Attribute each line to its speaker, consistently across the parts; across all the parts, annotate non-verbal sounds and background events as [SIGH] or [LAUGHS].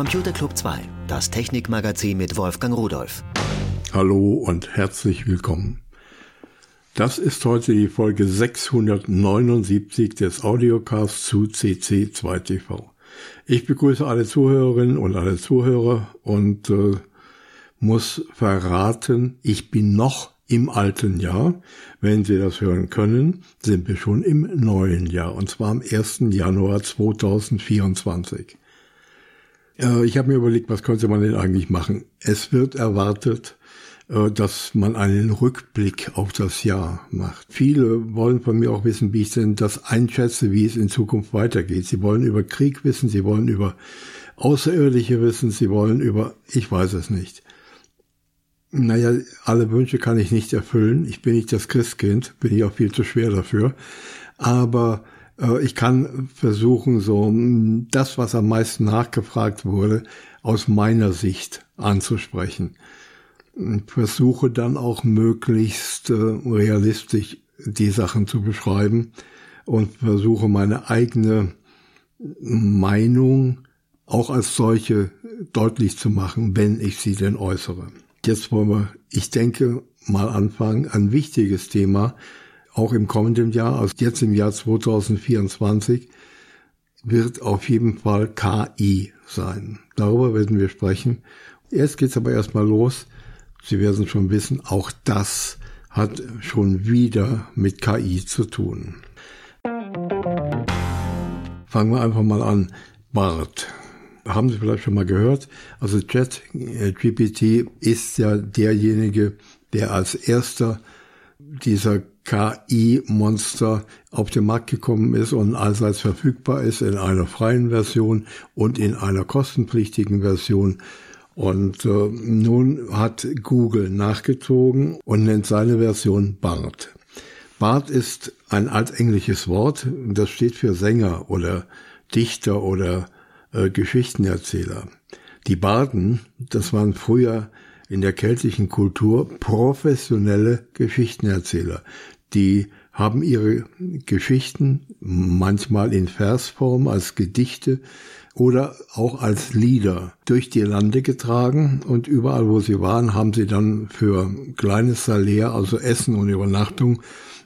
Speaker 1: Computer Club 2, das Technikmagazin mit Wolfgang Rudolf.
Speaker 2: Hallo und herzlich willkommen. Das ist heute die Folge 679 des Audiocasts zu CC2TV. Ich begrüße alle Zuhörerinnen und alle Zuhörer und äh, muss verraten, ich bin noch im alten Jahr. Wenn Sie das hören können, sind wir schon im neuen Jahr und zwar am 1. Januar 2024. Äh, ich habe mir überlegt, was könnte man denn eigentlich machen? Es wird erwartet, äh, dass man einen Rückblick auf das Jahr macht. Viele wollen von mir auch wissen, wie ich denn das einschätze, wie es in Zukunft weitergeht. Sie wollen über Krieg wissen, sie wollen über Außerirdische wissen, sie wollen über, ich weiß es nicht. Naja, alle Wünsche kann ich nicht erfüllen. Ich bin nicht das Christkind, bin ich auch viel zu schwer dafür. Aber ich kann versuchen, so das, was am meisten nachgefragt wurde, aus meiner Sicht anzusprechen. Ich versuche dann auch möglichst äh, realistisch die Sachen zu beschreiben und versuche meine eigene Meinung auch als solche deutlich zu machen, wenn ich sie denn äußere. Jetzt wollen wir, ich denke, mal anfangen. Ein wichtiges Thema, auch im kommenden Jahr, also jetzt im Jahr 2024, wird auf jeden Fall KI sein. Darüber werden wir sprechen. Jetzt geht's aber erstmal los. Sie werden schon wissen, auch das hat schon wieder mit KI zu tun. Fangen wir einfach mal an. Bart haben Sie vielleicht schon mal gehört. Also ChatGPT ist ja derjenige, der als erster dieser KI-Monster auf den Markt gekommen ist und allseits verfügbar ist in einer freien Version und in einer kostenpflichtigen Version. Und äh, nun hat Google nachgezogen und nennt seine Version BART. BART ist ein altenglisches Wort, das steht für Sänger oder Dichter oder äh, Geschichtenerzähler. Die Barden, das waren früher in der keltischen Kultur professionelle Geschichtenerzähler. Die haben ihre Geschichten manchmal in Versform als Gedichte oder auch als Lieder durch die Lande getragen und überall, wo sie waren, haben sie dann für kleines Salär, also Essen und Übernachtung,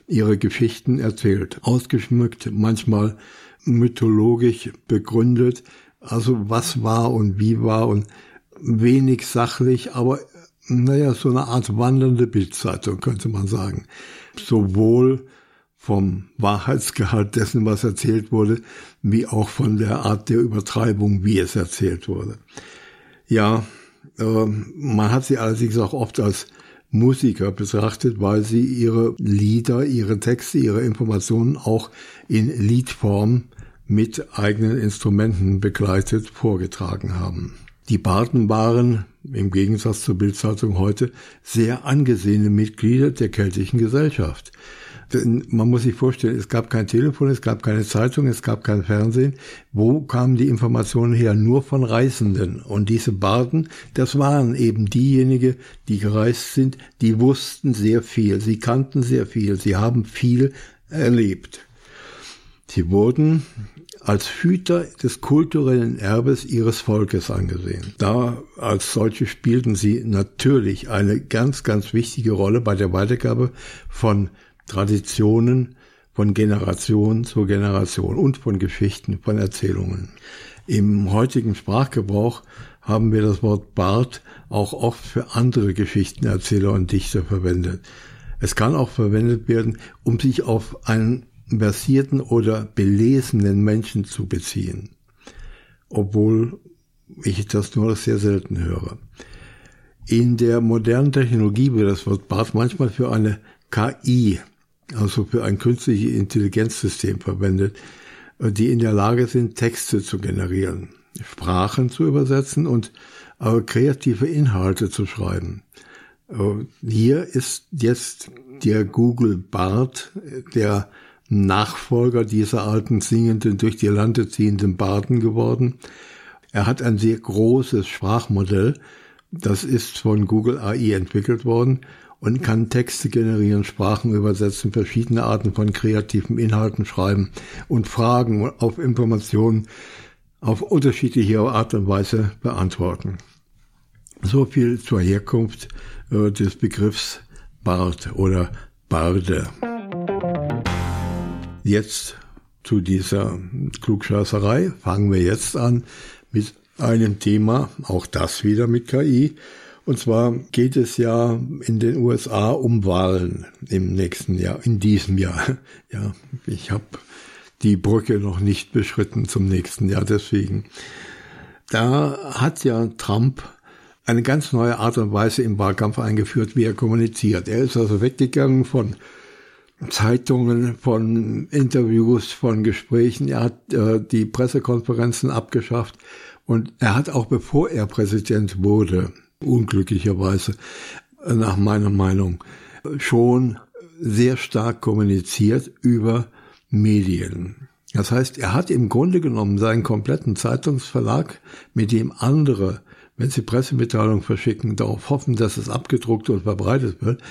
Speaker 2: ihre Geschichten erzählt. Ausgeschmückt, manchmal mythologisch begründet, also was war und wie war und wenig sachlich, aber naja, so eine Art wandernde Bildzeitung könnte man sagen. Sowohl vom Wahrheitsgehalt dessen, was erzählt wurde, wie auch von der Art der Übertreibung, wie es erzählt wurde. Ja, äh, man hat sie allerdings auch oft als Musiker betrachtet, weil sie ihre Lieder, ihre Texte, ihre Informationen auch in Liedform mit eigenen Instrumenten begleitet vorgetragen haben. Die Barden waren, im Gegensatz zur Bildzeitung heute, sehr angesehene Mitglieder der keltischen Gesellschaft. Denn man muss sich vorstellen, es gab kein Telefon, es gab keine Zeitung, es gab kein Fernsehen. Wo kamen die Informationen her? Nur von Reisenden. Und diese Barden, das waren eben diejenigen, die gereist sind, die wussten sehr viel, sie kannten sehr viel, sie haben viel erlebt. Sie wurden als Hüter des kulturellen Erbes ihres Volkes angesehen. Da als solche spielten sie natürlich eine ganz, ganz wichtige Rolle bei der Weitergabe von Traditionen von Generation zu Generation und von Geschichten, von Erzählungen. Im heutigen Sprachgebrauch haben wir das Wort Bart auch oft für andere Geschichtenerzähler und Dichter verwendet. Es kann auch verwendet werden, um sich auf einen versierten oder belesenen Menschen zu beziehen, obwohl ich das nur sehr selten höre. In der modernen Technologie wird das Wort BART manchmal für eine KI, also für ein künstliches Intelligenzsystem verwendet, die in der Lage sind, Texte zu generieren, Sprachen zu übersetzen und äh, kreative Inhalte zu schreiben. Äh, hier ist jetzt der Google Bart, der Nachfolger dieser alten singenden, durch die Lande ziehenden Baden geworden. Er hat ein sehr großes Sprachmodell. Das ist von Google AI entwickelt worden und kann Texte generieren, Sprachen übersetzen, verschiedene Arten von kreativen Inhalten schreiben und Fragen auf Informationen auf unterschiedliche Art und Weise beantworten. So viel zur Herkunft äh, des Begriffs Bart oder Barde. Jetzt zu dieser Klugscheißerei fangen wir jetzt an mit einem Thema, auch das wieder mit KI. Und zwar geht es ja in den USA um Wahlen im nächsten Jahr, in diesem Jahr. [LAUGHS] Ja, ich habe die Brücke noch nicht beschritten zum nächsten Jahr, deswegen. Da hat ja Trump eine ganz neue Art und Weise im Wahlkampf eingeführt, wie er kommuniziert. Er ist also weggegangen von Zeitungen, von Interviews, von Gesprächen. Er hat äh, die Pressekonferenzen abgeschafft und er hat auch bevor er Präsident wurde, unglücklicherweise nach meiner Meinung, schon sehr stark kommuniziert über Medien. Das heißt, er hat im Grunde genommen seinen kompletten Zeitungsverlag, mit dem andere, wenn sie Pressemitteilungen verschicken, darauf hoffen, dass es abgedruckt und verbreitet wird,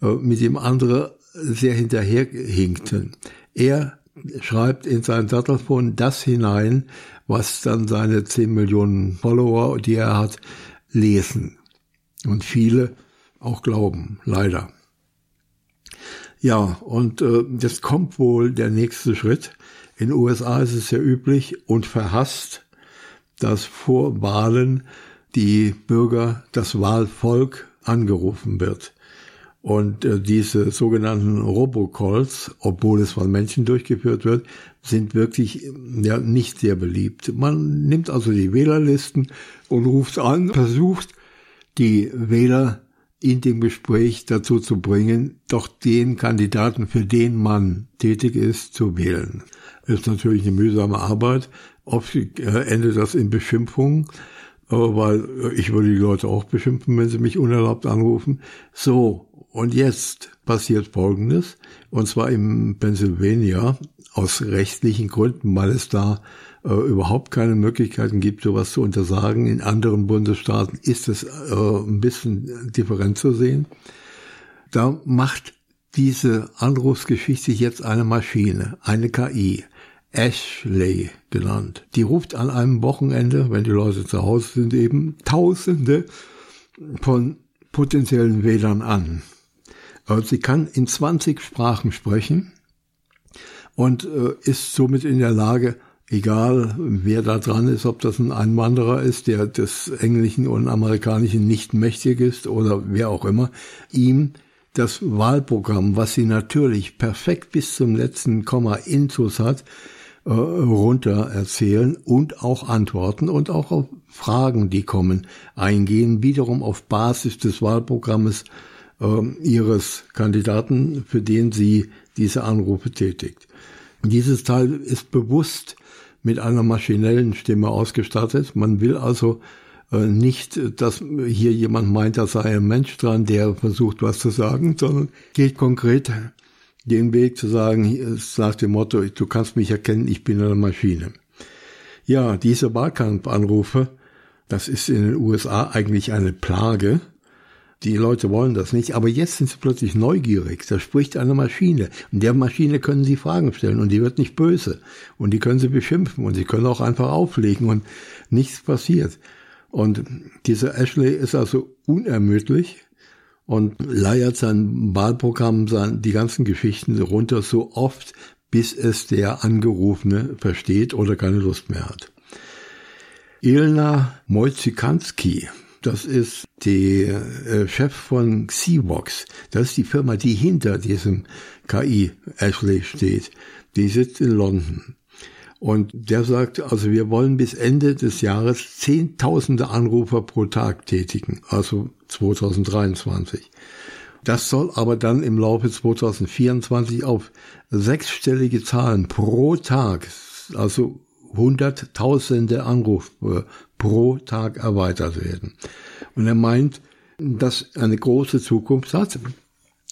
Speaker 2: äh, mit dem andere sehr hinterherhinkten. Er schreibt in sein Dattelfon das hinein, was dann seine 10 Millionen Follower, die er hat, lesen. Und viele auch glauben, leider. Ja, und äh, jetzt kommt wohl der nächste Schritt. In den USA ist es ja üblich und verhasst, dass vor Wahlen die Bürger, das Wahlvolk angerufen wird. Und äh, diese sogenannten Robocalls, obwohl es von Menschen durchgeführt wird, sind wirklich ja, nicht sehr beliebt. Man nimmt also die Wählerlisten und ruft an, versucht die Wähler in dem Gespräch dazu zu bringen, doch den Kandidaten, für den man tätig ist, zu wählen. Ist natürlich eine mühsame Arbeit. Oft äh, endet das in Beschimpfungen, weil ich würde die Leute auch beschimpfen, wenn sie mich unerlaubt anrufen. So, und jetzt passiert Folgendes, und zwar im Pennsylvania, aus rechtlichen Gründen, weil es da äh, überhaupt keine Möglichkeiten gibt, sowas zu untersagen. In anderen Bundesstaaten ist es äh, ein bisschen different zu sehen. Da macht diese Anrufsgeschichte jetzt eine Maschine, eine KI, Ashley genannt. Die ruft an einem Wochenende, wenn die Leute zu Hause sind, eben Tausende von potenziellen Wählern an. Sie kann in 20 Sprachen sprechen und äh, ist somit in der Lage, egal wer da dran ist, ob das ein Einwanderer ist, der des Englischen und Amerikanischen nicht mächtig ist oder wer auch immer, ihm das Wahlprogramm, was sie natürlich perfekt bis zum letzten Komma intus hat, äh, runter erzählen und auch antworten und auch auf Fragen, die kommen, eingehen, wiederum auf Basis des Wahlprogrammes ihres Kandidaten, für den sie diese Anrufe tätigt. Dieses Teil ist bewusst mit einer maschinellen Stimme ausgestattet. Man will also äh, nicht, dass hier jemand meint, da sei ein Mensch dran, der versucht, was zu sagen, sondern geht konkret den Weg zu sagen, nach dem Motto, du kannst mich erkennen, ich bin eine Maschine. Ja, diese Wahlkampfanrufe, das ist in den USA eigentlich eine Plage. Die Leute wollen das nicht, aber jetzt sind sie plötzlich neugierig. Da spricht eine Maschine. Und der Maschine können sie Fragen stellen und die wird nicht böse. Und die können sie beschimpfen und sie können auch einfach auflegen und nichts passiert. Und dieser Ashley ist also unermüdlich und leiert sein Wahlprogramm, die ganzen Geschichten runter so oft, bis es der Angerufene versteht oder keine Lust mehr hat. Ilna Moizikanski das ist der äh, Chef von Xevox. Das ist die Firma, die hinter diesem KI Ashley steht. Die sitzt in London. Und der sagt, also wir wollen bis Ende des Jahres Zehntausende Anrufer pro Tag tätigen, also 2023. Das soll aber dann im Laufe 2024 auf sechsstellige Zahlen pro Tag, also hunderttausende Anrufe pro Tag erweitert werden. Und er meint, dass eine große Zukunft hat,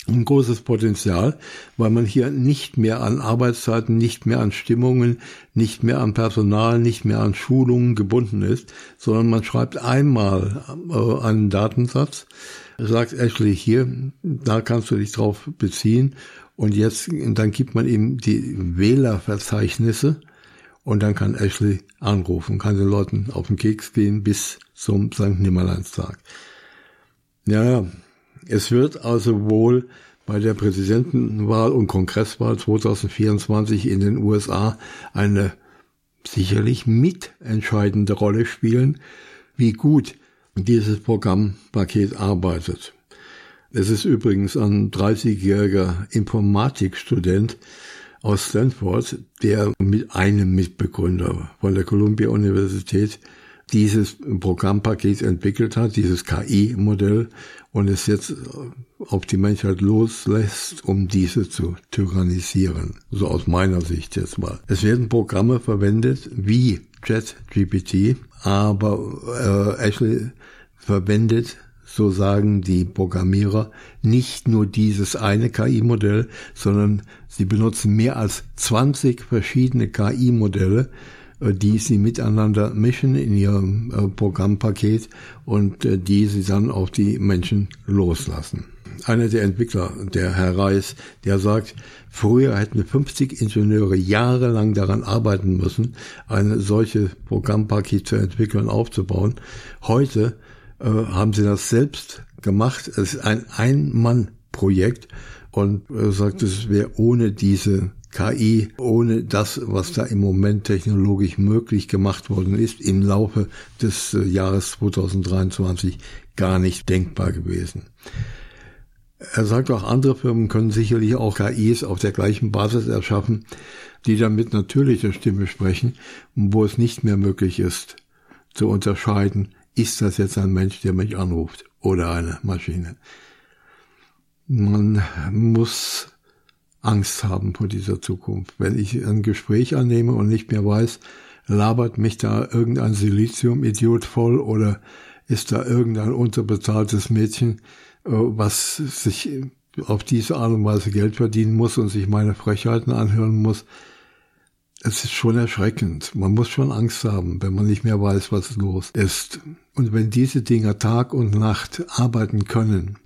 Speaker 2: ein großes Potenzial, weil man hier nicht mehr an Arbeitszeiten, nicht mehr an Stimmungen, nicht mehr an Personal, nicht mehr an Schulungen gebunden ist, sondern man schreibt einmal äh, einen Datensatz, sagt Ashley hier, da kannst du dich drauf beziehen und jetzt, dann gibt man ihm die Wählerverzeichnisse und dann kann Ashley anrufen, kann den Leuten auf den Keks gehen bis zum St. Nimmerleinstag. Ja, es wird also wohl bei der Präsidentenwahl und Kongresswahl 2024 in den USA eine sicherlich mitentscheidende Rolle spielen, wie gut dieses Programmpaket arbeitet. Es ist übrigens ein 30-jähriger Informatikstudent aus Stanford, der mit einem Mitbegründer von der Columbia Universität dieses Programmpaket entwickelt hat, dieses KI-Modell und es jetzt auf die Menschheit loslässt, um diese zu tyrannisieren. So aus meiner Sicht jetzt mal. Es werden Programme verwendet wie ChatGPT, aber äh, Ashley verwendet so sagen die Programmierer, nicht nur dieses eine KI-Modell, sondern sie benutzen mehr als 20 verschiedene KI-Modelle, äh, die sie miteinander mischen in ihrem äh, Programmpaket und äh, die sie dann auf die Menschen loslassen. Einer der Entwickler, der Herr Reis, der sagt, früher hätten 50 Ingenieure jahrelang daran arbeiten müssen, eine solche Programmpaket zu entwickeln, aufzubauen. Heute äh, haben sie das selbst gemacht. Es ist ein Ein-Mann-Projekt und äh, sagt, es wäre ohne diese KI, ohne das, was da im Moment technologisch möglich gemacht worden ist, im Laufe des äh, Jahres 2023 gar nicht denkbar gewesen. Er sagt auch, andere Firmen können sicherlich auch KIs auf der gleichen Basis erschaffen, die dann mit natürlicher Stimme sprechen, wo es nicht mehr möglich ist zu unterscheiden, ist das jetzt ein Mensch, der mich anruft oder eine Maschine? Man muss Angst haben vor dieser Zukunft. Wenn ich ein Gespräch annehme und nicht mehr weiß, labert mich da irgendein Silizium-Idiot voll oder ist da irgendein unterbezahltes Mädchen, äh, was sich auf diese Art und Weise Geld verdienen muss und sich meine Frechheiten anhören muss, es ist schon erschreckend. Man muss schon Angst haben, wenn man nicht mehr weiß, was los ist. Und wenn diese Dinger Tag und Nacht arbeiten können,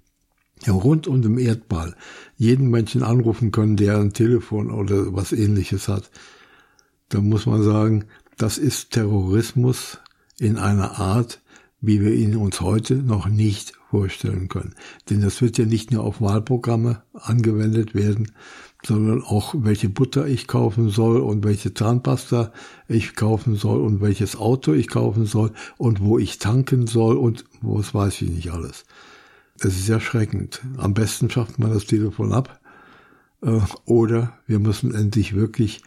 Speaker 2: ja, rund um den Erdball, jeden Menschen anrufen können, der ein Telefon oder was ähnliches hat, dann muss man sagen, das ist Terrorismus in einer Art, wie wir ihn uns heute noch nicht vorstellen können. Denn das wird ja nicht nur auf Wahlprogramme angewendet werden, sondern auch welche Butter ich kaufen soll und welche Zahnpasta ich kaufen soll und welches Auto ich kaufen soll und wo ich tanken soll und wo es weiß ich nicht alles. Es ist erschreckend. Am besten schafft man das Telefon ab äh, oder wir müssen endlich wirklich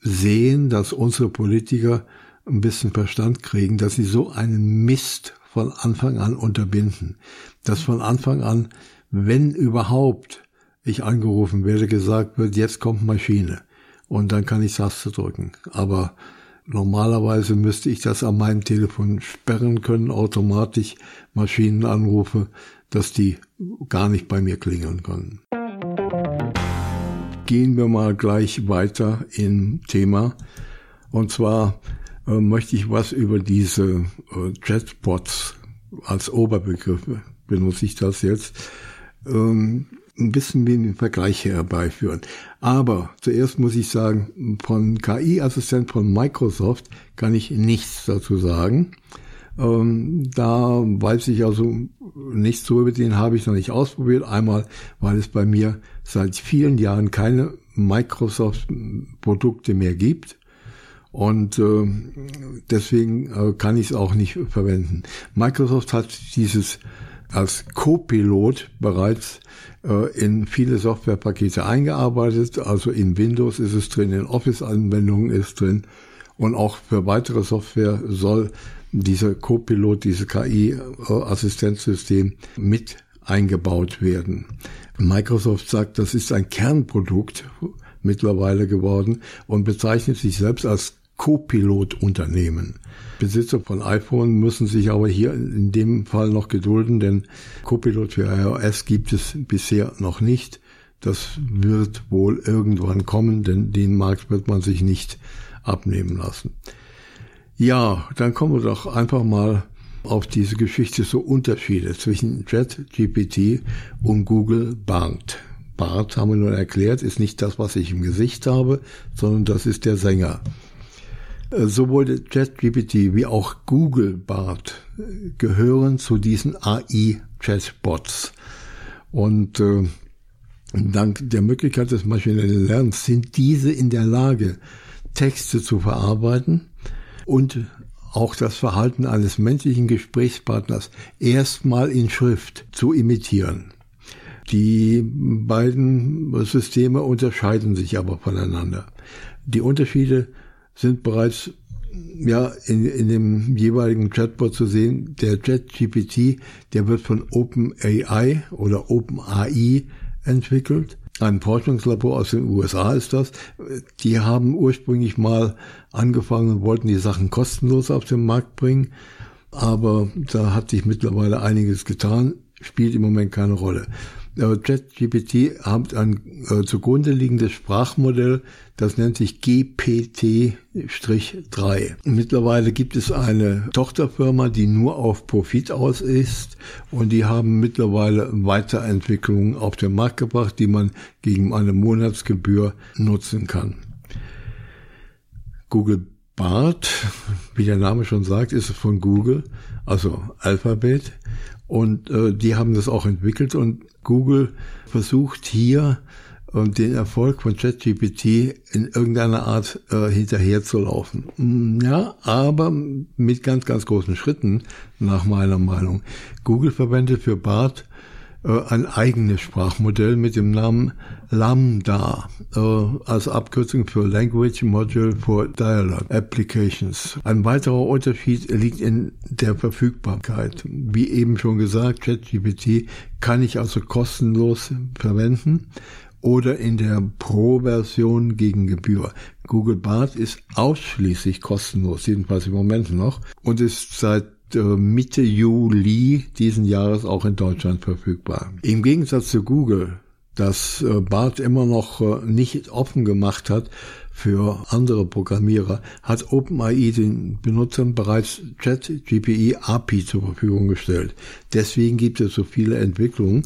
Speaker 2: sehen, dass unsere Politiker ein bisschen Verstand kriegen, dass sie so einen Mist von Anfang an unterbinden. Dass von Anfang an, wenn überhaupt, ich angerufen werde, gesagt wird, jetzt kommt Maschine. Und dann kann ich Taste drücken. Aber normalerweise müsste ich das an meinem Telefon sperren können, automatisch Maschinenanrufe, dass die gar nicht bei mir klingeln können. Gehen wir mal gleich weiter im Thema. Und zwar äh, möchte ich was über diese äh, Chatbots als Oberbegriff benutze ich das jetzt. Ähm, ein bisschen wie einen Vergleich herbeiführen. Aber zuerst muss ich sagen, von KI-Assistent von Microsoft kann ich nichts dazu sagen. Ähm, da weiß ich also nichts drüber, den habe ich noch nicht ausprobiert. Einmal, weil es bei mir seit vielen Jahren keine Microsoft-Produkte mehr gibt. Und äh, deswegen äh, kann ich es auch nicht verwenden. Microsoft hat dieses als Co-Pilot bereits äh, in viele Softwarepakete eingearbeitet. Also in Windows ist es drin, in Office-Anwendungen ist drin und auch für weitere Software soll dieser Co-Pilot, dieses KI-Assistenzsystem mit eingebaut werden. Microsoft sagt, das ist ein Kernprodukt mittlerweile geworden und bezeichnet sich selbst als Co-Pilot-Unternehmen. Besitzer von iPhone müssen sich aber hier in dem Fall noch gedulden, denn Copilot für iOS gibt es bisher noch nicht. Das wird wohl irgendwann kommen, denn den Markt wird man sich nicht abnehmen lassen. Ja, dann kommen wir doch einfach mal auf diese Geschichte so Unterschiede zwischen ChatGPT und Google Bard. Bart, haben wir nun erklärt, ist nicht das, was ich im Gesicht habe, sondern das ist der Sänger. Äh, sowohl ChatGPT wie auch Google Bart äh, gehören zu diesen AI-Chatbots. Und äh, dank der Möglichkeit des maschinellen Lernens sind diese in der Lage, Texte zu verarbeiten und auch das Verhalten eines menschlichen Gesprächspartners erstmal in Schrift zu imitieren. Die beiden Systeme unterscheiden sich aber voneinander. Die Unterschiede sind bereits ja, in, in dem jeweiligen Chatbot zu sehen. Der ChatGPT, der wird von OpenAI oder OpenAI entwickelt. Ein Forschungslabor aus den USA ist das. Die haben ursprünglich mal angefangen und wollten die Sachen kostenlos auf den Markt bringen. Aber da hat sich mittlerweile einiges getan, spielt im Moment keine Rolle. ChatGPT hat ein äh, zugrunde liegendes Sprachmodell, das nennt sich GPT-3. Mittlerweile gibt es eine Tochterfirma, die nur auf Profit aus ist und die haben mittlerweile Weiterentwicklungen auf den Markt gebracht, die man gegen eine Monatsgebühr nutzen kann. Google Bart, wie der Name schon sagt, ist von Google, also Alphabet. Und äh, die haben das auch entwickelt und Google versucht hier äh, den Erfolg von ChatGPT in irgendeiner Art äh, hinterherzulaufen. Mm, ja, aber mit ganz, ganz großen Schritten, nach meiner Meinung. Google verwendet für BART ein eigenes Sprachmodell mit dem Namen Lambda äh, als Abkürzung für Language Module for Dialogue Applications. Ein weiterer Unterschied liegt in der Verfügbarkeit. Wie eben schon gesagt, ChatGPT kann ich also kostenlos verwenden oder in der Pro-Version gegen Gebühr. Google Bart ist ausschließlich kostenlos, jedenfalls im Moment noch, und ist seit äh, Mitte Juli diesen Jahres auch in Deutschland verfügbar. Im Gegensatz zu Google, das äh, BART immer noch äh, nicht offen gemacht hat für andere Programmierer, hat OpenAI den Benutzern bereits ChatGPT API zur Verfügung gestellt. Deswegen gibt es so viele Entwicklungen.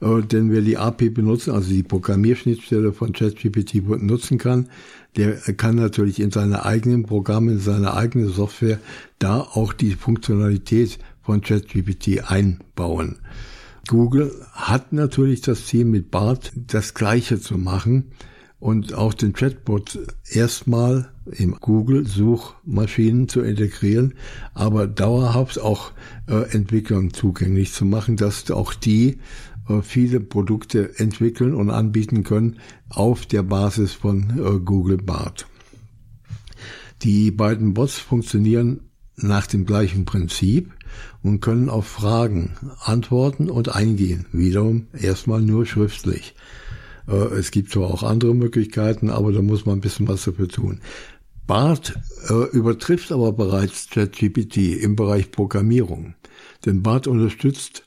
Speaker 2: Denn wer die API benutzen, also die Programmierschnittstelle von ChatGPT nutzen kann, der kann natürlich in seine eigenen Programme, in seine eigene Software da auch die Funktionalität von ChatGPT einbauen. Google hat natürlich das Ziel mit BART das Gleiche zu machen und auch den Chatbot erstmal im Google Suchmaschinen zu integrieren, aber dauerhaft auch äh, Entwicklern zugänglich zu machen, dass auch die viele Produkte entwickeln und anbieten können auf der Basis von äh, Google Bart. Die beiden Bots funktionieren nach dem gleichen Prinzip und können auf Fragen antworten und eingehen. Wiederum erstmal nur schriftlich. Äh, es gibt zwar auch andere Möglichkeiten, aber da muss man ein bisschen was dafür tun. BART äh, übertrifft aber bereits ChatGPT im Bereich Programmierung. Denn BART unterstützt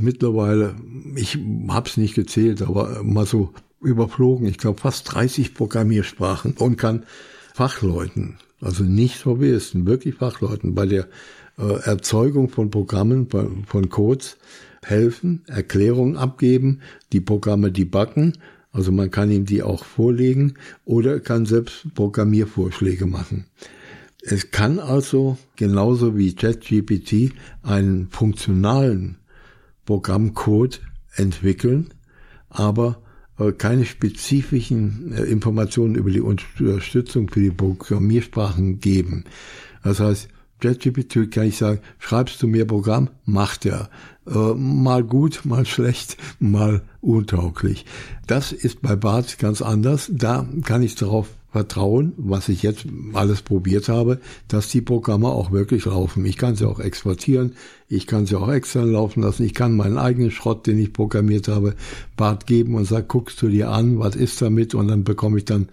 Speaker 2: mittlerweile, ich habe es nicht gezählt, aber mal so überflogen, ich glaube fast 30 Programmiersprachen und kann Fachleuten, also nicht Hobbyisten, wirklich Fachleuten bei der äh, Erzeugung von Programmen, von Codes helfen, Erklärungen abgeben, die Programme debuggen, also man kann ihm die auch vorlegen oder kann selbst Programmiervorschläge machen. Es kann also genauso wie ChatGPT einen funktionalen Programmcode entwickeln, aber äh, keine spezifischen äh, Informationen über die Unterstützung für die Programmiersprachen geben. Das heißt, ChatGPT kann ich sagen, schreibst du mir Programm, macht er. Äh, mal gut, [LAUGHS] mal schlecht, mal untauglich. Das ist bei BART ganz anders. Da kann ich darauf vertrauen, was ich jetzt alles probiert habe, dass die Programme auch wirklich laufen. Ich kann sie auch exportieren, ich kann sie auch extern laufen lassen, ich kann meinen eigenen Schrott, den ich programmiert habe, Bart geben und sag, guckst du dir an, was ist damit und dann bekomme ich dann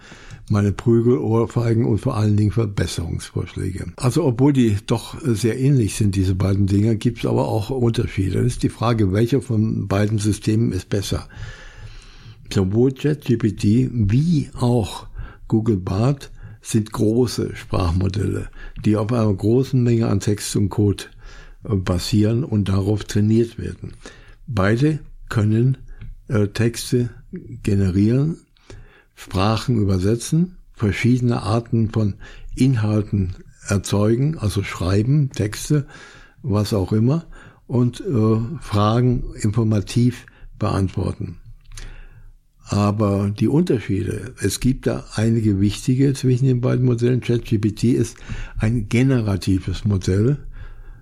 Speaker 2: meine Prügel, Ohrfeigen und vor allen Dingen Verbesserungsvorschläge. Also obwohl die doch sehr ähnlich sind, diese beiden Dinge, gibt es aber auch Unterschiede. Das ist die Frage, welcher von beiden Systemen ist besser. Sowohl ChatGPT wie auch Google Bart sind große Sprachmodelle, die auf einer großen Menge an Text und Code äh, basieren und darauf trainiert werden. Beide können äh, Texte generieren, Sprachen übersetzen, verschiedene Arten von Inhalten erzeugen, also schreiben, Texte, was auch immer, und äh, Fragen informativ beantworten. Aber die Unterschiede, es gibt da einige wichtige zwischen den beiden Modellen. ChatGPT ist ein generatives Modell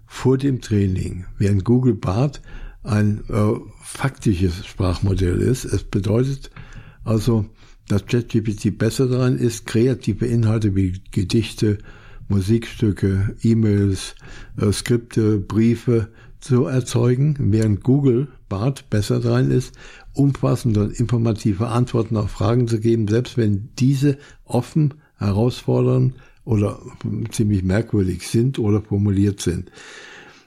Speaker 2: vor dem Training, während Google Bart ein äh, faktisches Sprachmodell ist. Es bedeutet also, dass ChatGPT besser daran ist, kreative Inhalte wie Gedichte, Musikstücke, E-Mails, äh, Skripte, Briefe zu erzeugen, während Google Bart besser daran ist, umfassende und informative Antworten auf Fragen zu geben, selbst wenn diese offen, herausfordernd oder ziemlich merkwürdig sind oder formuliert sind.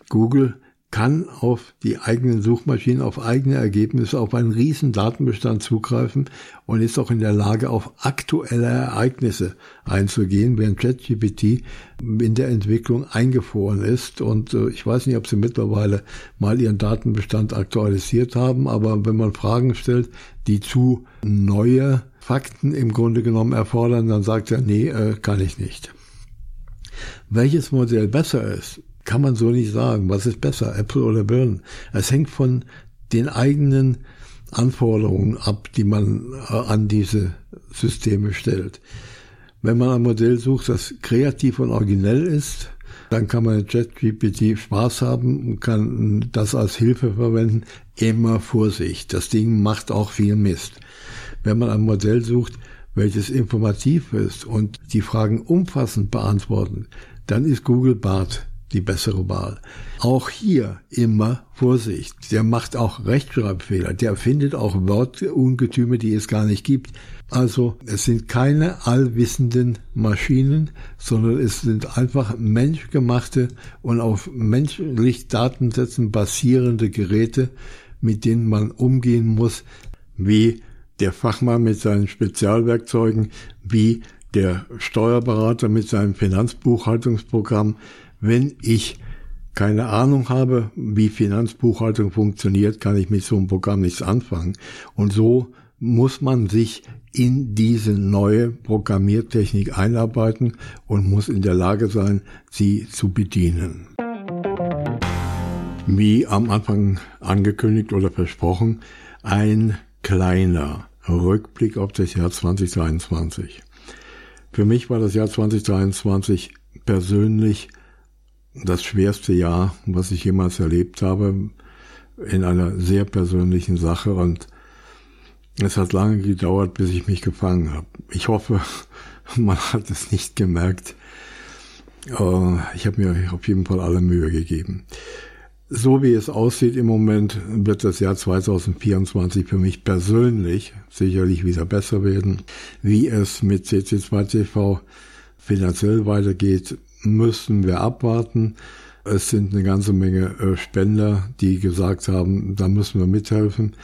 Speaker 2: Google kann auf die eigenen Suchmaschinen, auf eigene Ergebnisse, auf einen riesen Datenbestand zugreifen und ist auch in der Lage, auf aktuelle Ereignisse einzugehen, während ChatGPT in der Entwicklung eingefroren ist. Und äh, ich weiß nicht, ob sie mittlerweile mal ihren Datenbestand aktualisiert haben, aber wenn man Fragen stellt, die zu neue Fakten im Grunde genommen erfordern, dann sagt er, nee, äh, kann ich nicht. Welches Modell besser ist, kann man so nicht sagen. Was ist besser, Apple oder Birnen? Es hängt von den eigenen Anforderungen ab, die man äh, an diese Systeme stellt. Wenn man ein Modell sucht, das kreativ und originell ist, dann kann man ChatGPT Spaß haben und kann das als Hilfe verwenden. Immer Vorsicht. Das Ding macht auch viel Mist. Wenn man ein Modell sucht, welches informativ ist und die Fragen umfassend beantwortet, dann ist Google Bart die bessere Wahl. Auch hier immer Vorsicht. Der macht auch Rechtschreibfehler. Der findet auch Wortungetüme, die es gar nicht gibt. Also es sind keine allwissenden Maschinen, sondern es sind einfach menschgemachte und auf menschlich Datensätzen basierende Geräte, mit denen man umgehen muss, wie der Fachmann mit seinen Spezialwerkzeugen, wie der Steuerberater mit seinem Finanzbuchhaltungsprogramm, wenn ich keine Ahnung habe, wie Finanzbuchhaltung funktioniert, kann ich mit so einem Programm nichts anfangen. Und so muss man sich in diese neue Programmiertechnik einarbeiten und muss in der Lage sein, sie zu bedienen. Wie am Anfang angekündigt oder versprochen, ein kleiner Rückblick auf das Jahr 2023. Für mich war das Jahr 2023 persönlich das schwerste Jahr, was ich jemals erlebt habe, in einer sehr persönlichen Sache und es hat lange gedauert, bis ich mich gefangen habe. Ich hoffe, [LAUGHS] man hat es nicht gemerkt. Äh, ich habe mir auf jeden Fall alle Mühe gegeben. So wie es aussieht im Moment, wird das Jahr 2024 für mich persönlich sicherlich wieder besser werden. Wie es mit CC2TV finanziell weitergeht, müssen wir abwarten. Es sind eine ganze Menge äh, Spender, die gesagt haben, da müssen wir mithelfen,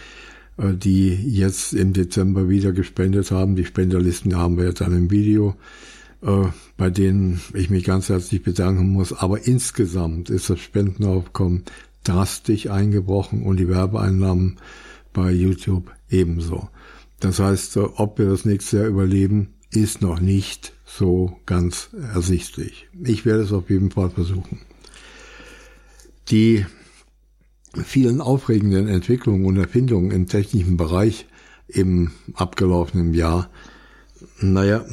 Speaker 2: äh, die jetzt im Dezember wieder gespendet haben. Die Spenderlisten haben wir jetzt dann im Video, äh, bei denen ich mich ganz herzlich bedanken muss. Aber insgesamt ist das Spendenaufkommen drastisch eingebrochen und die Werbeeinnahmen bei YouTube ebenso. Das heißt, ob wir das nächste Jahr überleben, ist noch nicht so ganz ersichtlich. Ich werde es auf jeden Fall versuchen. Die vielen aufregenden Entwicklungen und Erfindungen im technischen Bereich im abgelaufenen Jahr, naja,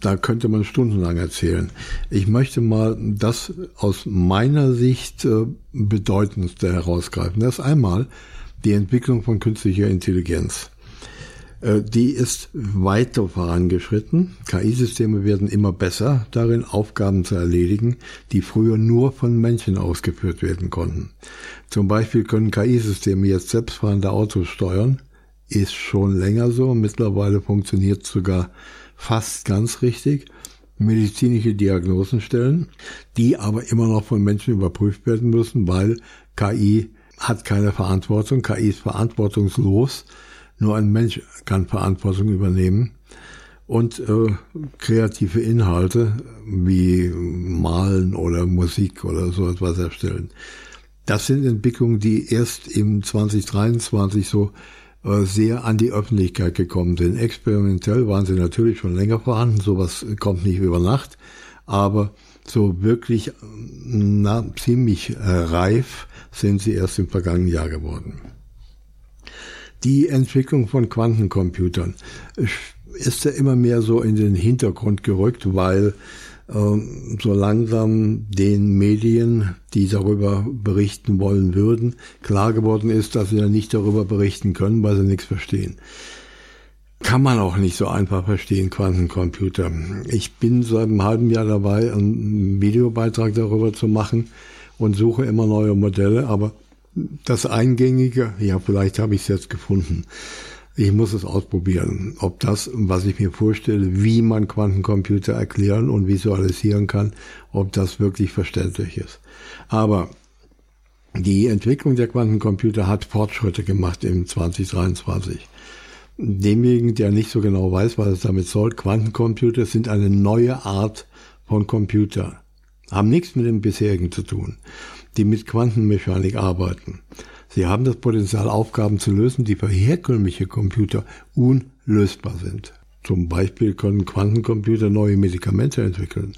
Speaker 2: da könnte man stundenlang erzählen. Ich möchte mal das aus meiner Sicht äh, bedeutendste herausgreifen. Das ist einmal die Entwicklung von künstlicher Intelligenz. Äh, die ist weiter vorangeschritten. KI-Systeme werden immer besser darin, Aufgaben zu erledigen, die früher nur von Menschen ausgeführt werden konnten. Zum Beispiel können KI-Systeme jetzt selbstfahrende Autos steuern. Ist schon länger so. Mittlerweile funktioniert sogar fast ganz richtig. Medizinische Diagnosen stellen, die aber immer noch von Menschen überprüft werden müssen, weil KI hat keine Verantwortung. KI ist verantwortungslos nur ein Mensch kann Verantwortung übernehmen und äh, kreative Inhalte wie Malen oder Musik oder so etwas erstellen. Das sind Entwicklungen, die erst im 2023 so äh, sehr an die Öffentlichkeit gekommen sind. Experimentell waren sie natürlich schon länger vorhanden, sowas kommt nicht über Nacht, aber so wirklich na, ziemlich äh, reif sind sie erst im vergangenen Jahr geworden. Die Entwicklung von Quantencomputern ist ja immer mehr so in den Hintergrund gerückt, weil ähm, so langsam den Medien, die darüber berichten wollen würden, klar geworden ist, dass sie ja nicht darüber berichten können, weil sie nichts verstehen. Kann man auch nicht so einfach verstehen, Quantencomputer. Ich bin seit einem halben Jahr dabei, einen Videobeitrag darüber zu machen und suche immer neue Modelle, aber das Eingängige, ja, vielleicht habe ich es jetzt gefunden. Ich muss es ausprobieren, ob das, was ich mir vorstelle, wie man Quantencomputer erklären und visualisieren kann, ob das wirklich verständlich ist. Aber die Entwicklung der Quantencomputer hat Fortschritte gemacht im 2023. Demjenigen, der nicht so genau weiß, was es damit soll, Quantencomputer sind eine neue Art von Computer. Haben nichts mit dem bisherigen zu tun, die mit Quantenmechanik arbeiten. Sie haben das Potenzial, Aufgaben zu lösen, die für herkömmliche Computer unlösbar sind. Zum Beispiel können Quantencomputer neue Medikamente entwickeln,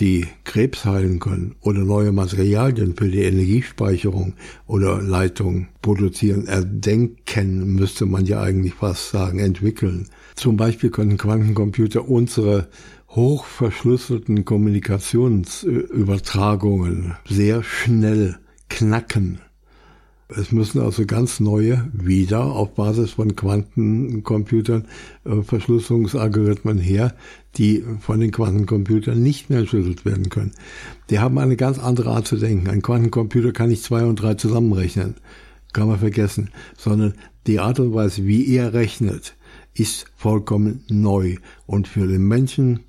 Speaker 2: die Krebs heilen können oder neue Materialien für die Energiespeicherung oder Leitung produzieren, erdenken, müsste man ja eigentlich fast sagen, entwickeln. Zum Beispiel können Quantencomputer unsere hochverschlüsselten Kommunikationsübertragungen sehr schnell knacken es müssen also ganz neue, wieder auf Basis von Quantencomputern, äh, Verschlüsselungsalgorithmen her, die von den Quantencomputern nicht mehr entschlüsselt werden können. Die haben eine ganz andere Art zu denken. Ein Quantencomputer kann nicht zwei und drei zusammenrechnen. Kann man vergessen. Sondern die Art und Weise, wie er rechnet, ist vollkommen neu und für den Menschen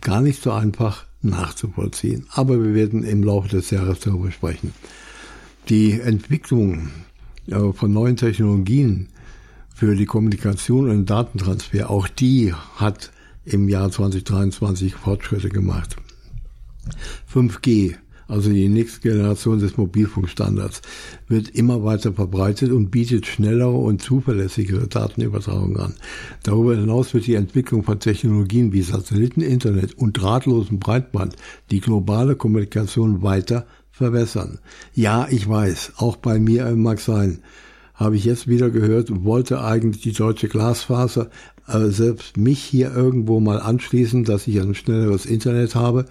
Speaker 2: gar nicht so einfach nachzuvollziehen. Aber wir werden im Laufe des Jahres darüber sprechen die Entwicklung von neuen Technologien für die Kommunikation und Datentransfer, auch die hat im Jahr 2023 Fortschritte gemacht. 5G, also die nächste Generation des Mobilfunkstandards, wird immer weiter verbreitet und bietet schnellere und zuverlässigere Datenübertragung an. Darüber hinaus wird die Entwicklung von Technologien wie Satelliten, Internet und drahtlosem Breitband die globale Kommunikation weiter verbessern. Ja, ich weiß, auch bei mir mag sein. Habe ich jetzt wieder gehört, wollte eigentlich die deutsche Glasfaser äh, selbst mich hier irgendwo mal anschließen, dass ich ein schnelleres Internet habe.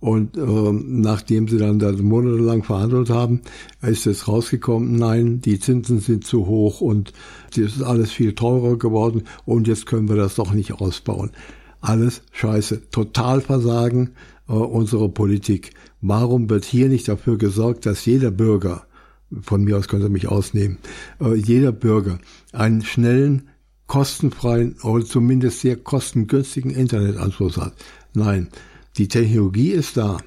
Speaker 2: Und äh, nachdem sie dann da monatelang verhandelt haben, ist es rausgekommen, nein, die Zinsen sind zu hoch und es ist alles viel teurer geworden und jetzt können wir das doch nicht ausbauen. Alles scheiße. Totalversagen äh, unserer Politik. Warum wird hier nicht dafür gesorgt, dass jeder Bürger, von mir aus könnte mich ausnehmen, äh, jeder Bürger einen schnellen, kostenfreien oder zumindest sehr kostengünstigen Internetanschluss hat? Nein, die Technologie ist da.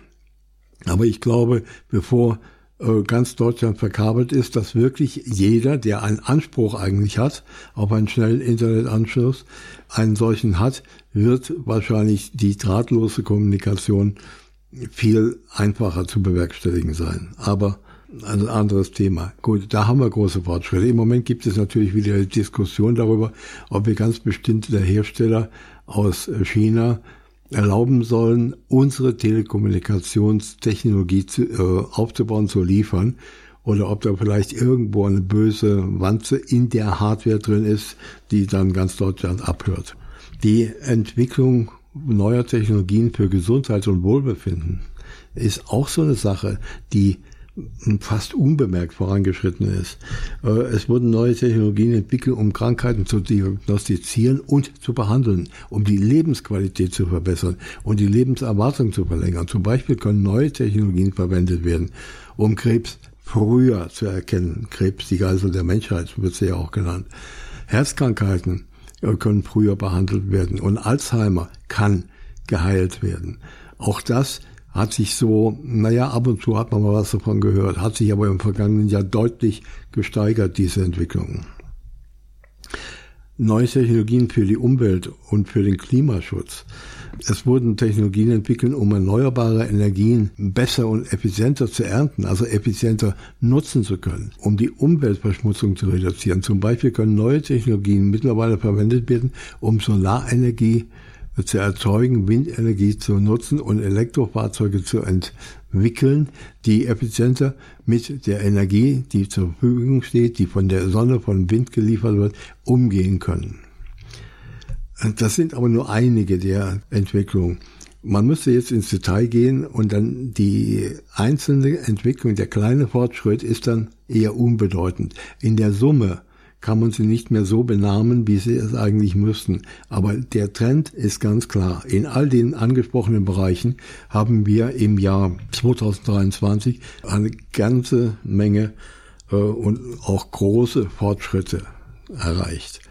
Speaker 2: Aber ich glaube, bevor äh, ganz Deutschland verkabelt ist, dass wirklich jeder, der einen Anspruch eigentlich hat auf einen schnellen Internetanschluss, einen solchen hat, wird wahrscheinlich die drahtlose Kommunikation viel einfacher zu bewerkstelligen sein. Aber ein anderes Thema. Gut, da haben wir große Fortschritte. Im Moment gibt es natürlich wieder Diskussion darüber, ob wir ganz bestimmte Hersteller aus China erlauben sollen, unsere Telekommunikationstechnologie zu, äh, aufzubauen, zu liefern, oder ob da vielleicht irgendwo eine böse Wanze in der Hardware drin ist, die dann ganz Deutschland abhört. Die Entwicklung neuer Technologien für Gesundheit und Wohlbefinden ist auch so eine Sache, die fast unbemerkt vorangeschritten ist. Äh, es wurden neue Technologien entwickelt, um Krankheiten zu diagnostizieren und zu behandeln, um die Lebensqualität zu verbessern und die Lebenserwartung zu verlängern. Zum Beispiel können neue Technologien verwendet werden, um Krebs früher zu erkennen. Krebs, die Geisel der Menschheit, wird sie ja auch genannt. Herzkrankheiten äh, können früher behandelt werden und Alzheimer kann geheilt werden. Auch das hat sich so, naja, ab und zu hat man mal was davon gehört, hat sich aber im vergangenen Jahr deutlich gesteigert, diese Entwicklung. neue Technologien für die Umwelt und für den Klimaschutz. Es wurden Technologien entwickelt, um erneuerbare Energien besser und effizienter zu ernten, also effizienter nutzen zu können, um die Umweltverschmutzung zu reduzieren. Zum Beispiel können neue Technologien mittlerweile verwendet werden, um Solarenergie zu erzeugen, Windenergie zu nutzen und Elektrofahrzeuge zu entwickeln, die effizienter mit der Energie, die zur Verfügung steht, die von der Sonne, von Wind geliefert wird, umgehen können. Das sind aber nur einige der Entwicklungen. Man müsste jetzt ins Detail gehen und dann die einzelne Entwicklung, der kleine Fortschritt ist dann eher unbedeutend. In der Summe kann man sie nicht mehr so benamen, wie sie es eigentlich müssten. Aber der Trend ist ganz klar. In all den angesprochenen Bereichen haben wir im Jahr 2023 eine ganze Menge äh, und auch große Fortschritte erreicht.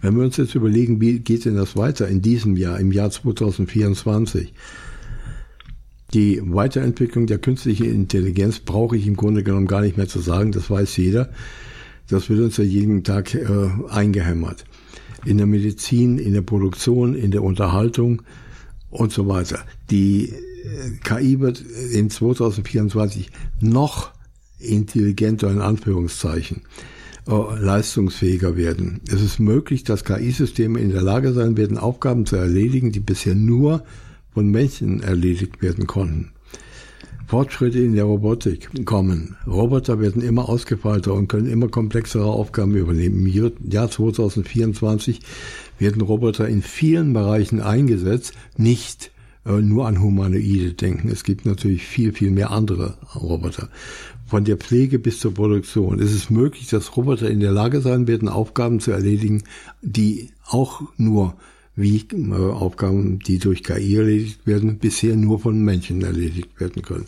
Speaker 2: Wenn wir uns jetzt überlegen, wie geht denn das weiter in diesem Jahr, im Jahr 2024? Die Weiterentwicklung der künstlichen Intelligenz brauche ich im Grunde genommen gar nicht mehr zu sagen, das weiß jeder. Das wird uns ja jeden Tag äh, eingehämmert. In der Medizin, in der Produktion, in der Unterhaltung und so weiter. Die äh, KI wird in 2024 noch intelligenter in Anführungszeichen äh, leistungsfähiger werden. Es ist möglich, dass KI-Systeme in der Lage sein werden, Aufgaben zu erledigen, die bisher nur von Menschen erledigt werden konnten. Fortschritte in der Robotik kommen. Roboter werden immer ausgefeilter und können immer komplexere Aufgaben übernehmen. Im Jahr 2024 werden Roboter in vielen Bereichen eingesetzt, nicht äh, nur an Humanoide denken. Es gibt natürlich viel, viel mehr andere Roboter. Von der Pflege bis zur Produktion. Es ist möglich, dass Roboter in der Lage sein werden, Aufgaben zu erledigen, die auch nur wie äh, Aufgaben, die durch KI erledigt werden, bisher nur von Menschen erledigt werden können.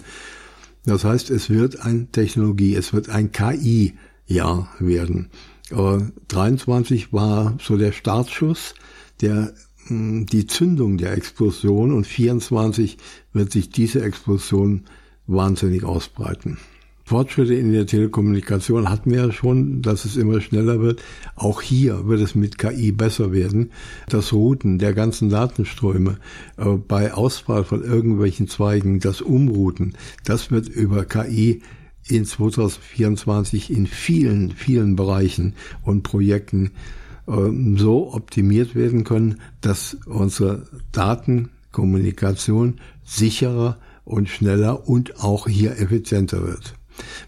Speaker 2: Das heißt, es wird ein Technologie, es wird ein KI-Jahr werden. Äh, 23 war so der Startschuss, der mh, die Zündung der Explosion und 24 wird sich diese Explosion wahnsinnig ausbreiten. Fortschritte in der Telekommunikation hatten wir ja schon, dass es immer schneller wird. Auch hier wird es mit KI besser werden. Das Routen der ganzen Datenströme äh, bei Auswahl von irgendwelchen Zweigen, das Umrouten, das wird über KI in 2024 in vielen, vielen Bereichen und Projekten äh, so optimiert werden können, dass unsere Datenkommunikation sicherer und schneller und auch hier effizienter wird.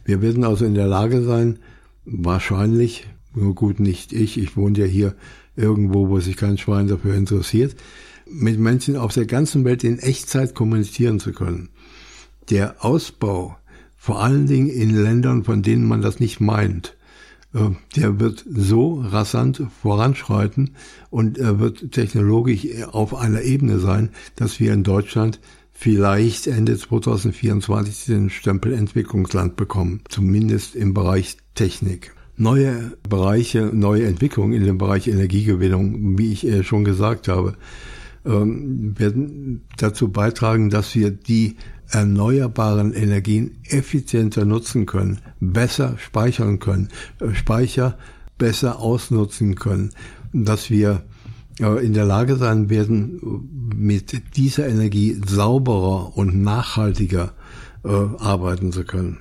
Speaker 2: Wir werden also in der Lage sein, wahrscheinlich, nur gut nicht ich, ich wohne ja hier irgendwo, wo sich kein Schwein dafür interessiert, mit Menschen auf der ganzen Welt in Echtzeit kommunizieren zu können. Der Ausbau, vor allen Dingen in Ländern, von denen man das nicht meint, äh, der wird so rasant voranschreiten und er wird technologisch auf einer Ebene sein, dass wir in Deutschland vielleicht Ende 2024 den Stempel Entwicklungsland bekommen, zumindest im Bereich Technik. Neue Bereiche, neue Entwicklungen in dem Bereich Energiegewinnung, wie ich schon gesagt habe, ähm, werden dazu beitragen, dass wir die erneuerbaren Energien effizienter nutzen können, besser speichern können, äh, Speicher besser ausnutzen können, dass wir in der Lage sein werden, mit dieser Energie sauberer und nachhaltiger äh, arbeiten zu können.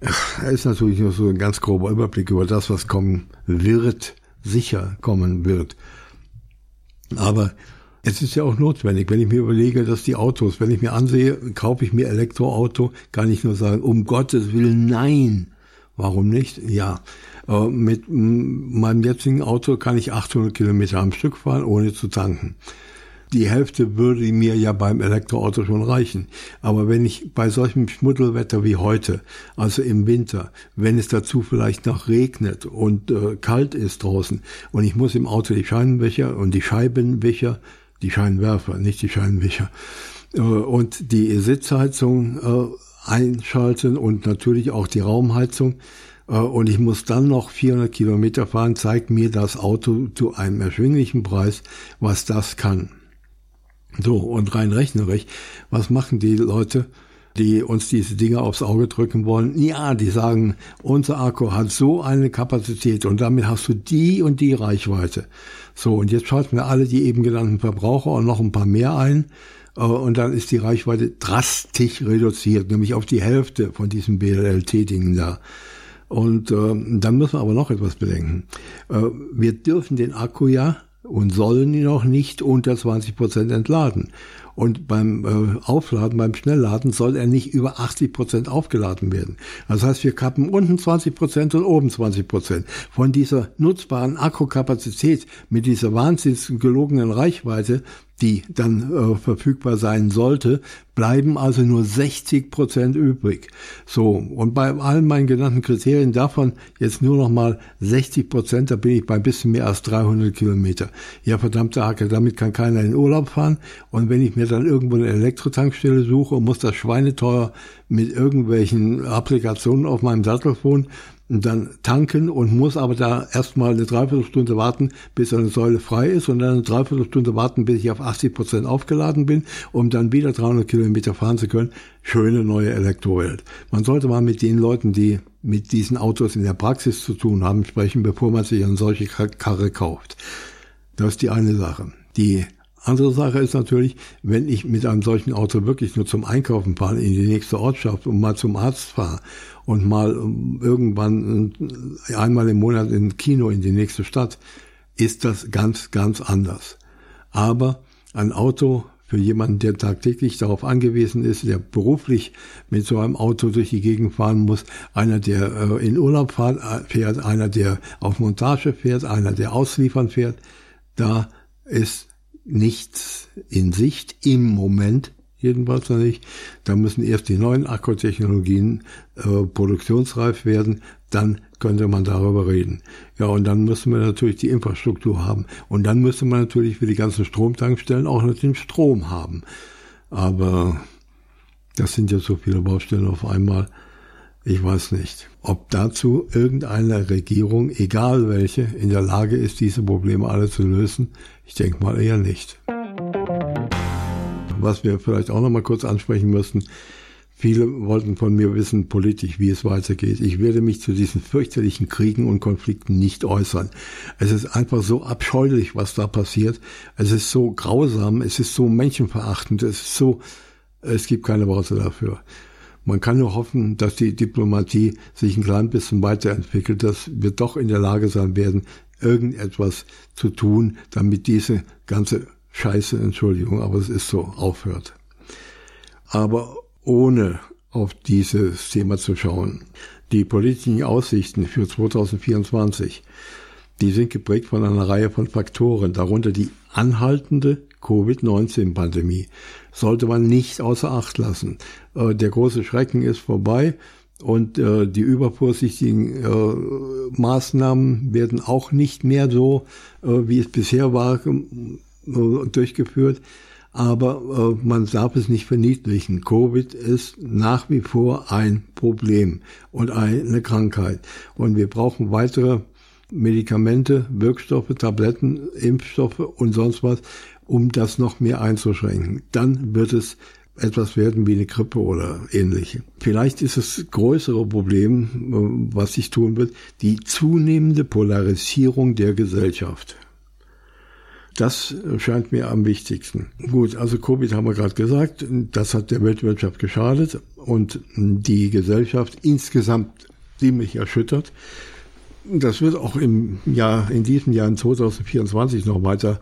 Speaker 2: Er ist natürlich nur so ein ganz grober Überblick über das, was kommen wird, sicher kommen wird. Aber es ist ja auch notwendig, wenn ich mir überlege, dass die Autos, wenn ich mir ansehe, kaufe ich mir Elektroauto, kann ich nur sagen, um Gottes Willen, nein. Warum nicht? Ja, mit meinem jetzigen Auto kann ich 800 Kilometer am Stück fahren, ohne zu tanken. Die Hälfte würde mir ja beim Elektroauto schon reichen. Aber wenn ich bei solchem Schmuddelwetter wie heute, also im Winter, wenn es dazu vielleicht noch regnet und äh, kalt ist draußen und ich muss im Auto die Scheinenwischer und die Scheibenwischer, die Scheinwerfer, nicht die Scheinenwischer, äh, und die Sitzheizung äh, einschalten und natürlich auch die Raumheizung. Äh, und ich muss dann noch 400 Kilometer fahren, zeigt mir das Auto zu einem erschwinglichen Preis, was das kann. So, und rein rechnerisch, was machen die Leute, die uns diese Dinge aufs Auge drücken wollen. Ja, die sagen, unser Akku hat so eine Kapazität und damit hast du die und die Reichweite. So, und jetzt schalten wir alle die eben genannten Verbraucher und noch ein paar mehr ein. Äh, und dann ist die Reichweite drastisch reduziert, nämlich auf die Hälfte von diesen BLLT-Dingen da. Und äh, dann müssen wir aber noch etwas bedenken. Äh, wir dürfen den Akku ja und sollen ihn auch nicht unter 20 Prozent entladen. Und beim äh, Aufladen, beim Schnellladen soll er nicht über 80 Prozent aufgeladen werden. Das heißt, wir kappen unten 20 Prozent und oben 20 Prozent. Von dieser nutzbaren Akkukapazität mit dieser wahnsinns gelogenen Reichweite die dann äh, verfügbar sein sollte, bleiben also nur 60 Prozent übrig. So, und bei allen meinen genannten Kriterien davon jetzt nur noch mal 60 Prozent, da bin ich bei ein bisschen mehr als 300 Kilometer. Ja, verdammte Hacke, damit kann keiner in Urlaub fahren. Und wenn ich mir dann irgendwo eine Elektrotankstelle suche und muss das schweineteuer mit irgendwelchen Applikationen auf meinem Sattelfon dann tanken und muss aber da erstmal eine Dreiviertelstunde warten, bis eine Säule frei ist und dann eine Dreiviertelstunde warten, bis ich auf 80 Prozent aufgeladen bin, um dann wieder 300 Kilometer fahren zu können. Schöne neue Elektrowelt. Man sollte mal mit den Leuten, die mit diesen Autos in der Praxis zu tun haben, sprechen, bevor man sich eine solche Karre kauft. Das ist die eine Sache. Die andere Sache ist natürlich, wenn ich mit einem solchen Auto wirklich nur zum Einkaufen fahre, in die nächste Ortschaft und mal zum Arzt fahre und mal ähm, irgendwann äh, einmal im Monat in Kino in die nächste Stadt, ist das ganz, ganz anders. Aber ein Auto für jemanden, der tagtäglich darauf angewiesen ist, der beruflich mit so einem Auto durch die Gegend fahren muss, einer, der äh, in Urlaub äh, fährt, einer, der auf Montage fährt, einer, der ausliefern fährt, da ist nichts in Sicht im Moment jedenfalls noch nicht. Da müssen erst die neuen Akkutechnologien äh, produktionsreif werden, dann könnte man darüber reden. Ja, und dann müssen wir natürlich die Infrastruktur haben. Und dann müsste man natürlich für die ganzen Stromtankstellen auch noch den Strom haben. Aber das sind ja so viele Baustellen auf einmal. Ich weiß nicht, ob dazu irgendeine Regierung, egal welche, in der Lage ist, diese Probleme alle zu lösen. Ich denke mal eher nicht. Was wir vielleicht auch noch mal kurz ansprechen müssen, Viele wollten von mir wissen, politisch, wie es weitergeht. Ich werde mich zu diesen fürchterlichen Kriegen und Konflikten nicht äußern. Es ist einfach so abscheulich, was da passiert. Es ist so grausam, es ist so menschenverachtend, es ist so, es gibt keine Worte dafür. Man kann nur hoffen, dass die Diplomatie sich ein klein bisschen weiterentwickelt, dass wir doch in der Lage sein werden, irgendetwas zu tun, damit diese ganze Scheiße, Entschuldigung, aber es ist so, aufhört. Aber ohne auf dieses Thema zu schauen, die politischen Aussichten für 2024, die sind geprägt von einer Reihe von Faktoren, darunter die anhaltende Covid-19-Pandemie. Sollte man nicht außer Acht lassen. Äh, der große Schrecken ist vorbei und äh, die übervorsichtigen äh, Maßnahmen werden auch nicht mehr so, äh, wie es bisher war, äh, durchgeführt. Aber äh, man darf es nicht verniedlichen. Covid ist nach wie vor ein Problem und eine Krankheit. Und wir brauchen weitere Medikamente, Wirkstoffe, Tabletten, Impfstoffe und sonst was, um das noch mehr einzuschränken. Dann wird es etwas werden wie eine Grippe oder ähnliche. Vielleicht ist das größere Problem, was sich tun wird, die zunehmende Polarisierung der Gesellschaft. Das scheint mir am wichtigsten. Gut, also Covid haben wir gerade gesagt, das hat der Weltwirtschaft geschadet und die Gesellschaft insgesamt ziemlich erschüttert. Das wird auch im Jahr, in diesem Jahr in 2024 noch weiter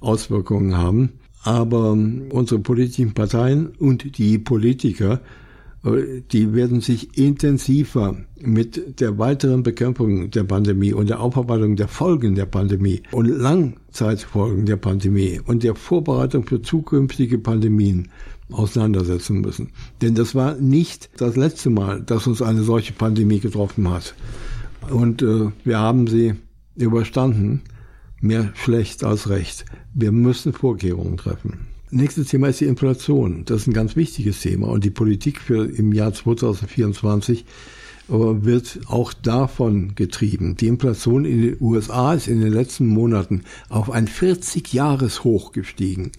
Speaker 2: Auswirkungen haben. Aber unsere politischen Parteien und die Politiker, äh, die werden sich intensiver mit der weiteren Bekämpfung der Pandemie und der Aufarbeitung der Folgen der Pandemie und Langzeitfolgen der Pandemie und der Vorbereitung für zukünftige Pandemien auseinandersetzen müssen. Denn das war nicht das letzte Mal, dass uns eine solche Pandemie getroffen hat. Und äh, wir haben sie überstanden. Mehr schlecht als recht. Wir müssen Vorkehrungen treffen. Nächstes Thema ist die Inflation. Das ist ein ganz wichtiges Thema. Und die Politik für im Jahr 2024 äh, wird auch davon getrieben. Die Inflation in den USA ist in den letzten Monaten auf ein 40-Jahres-Hoch gestiegen.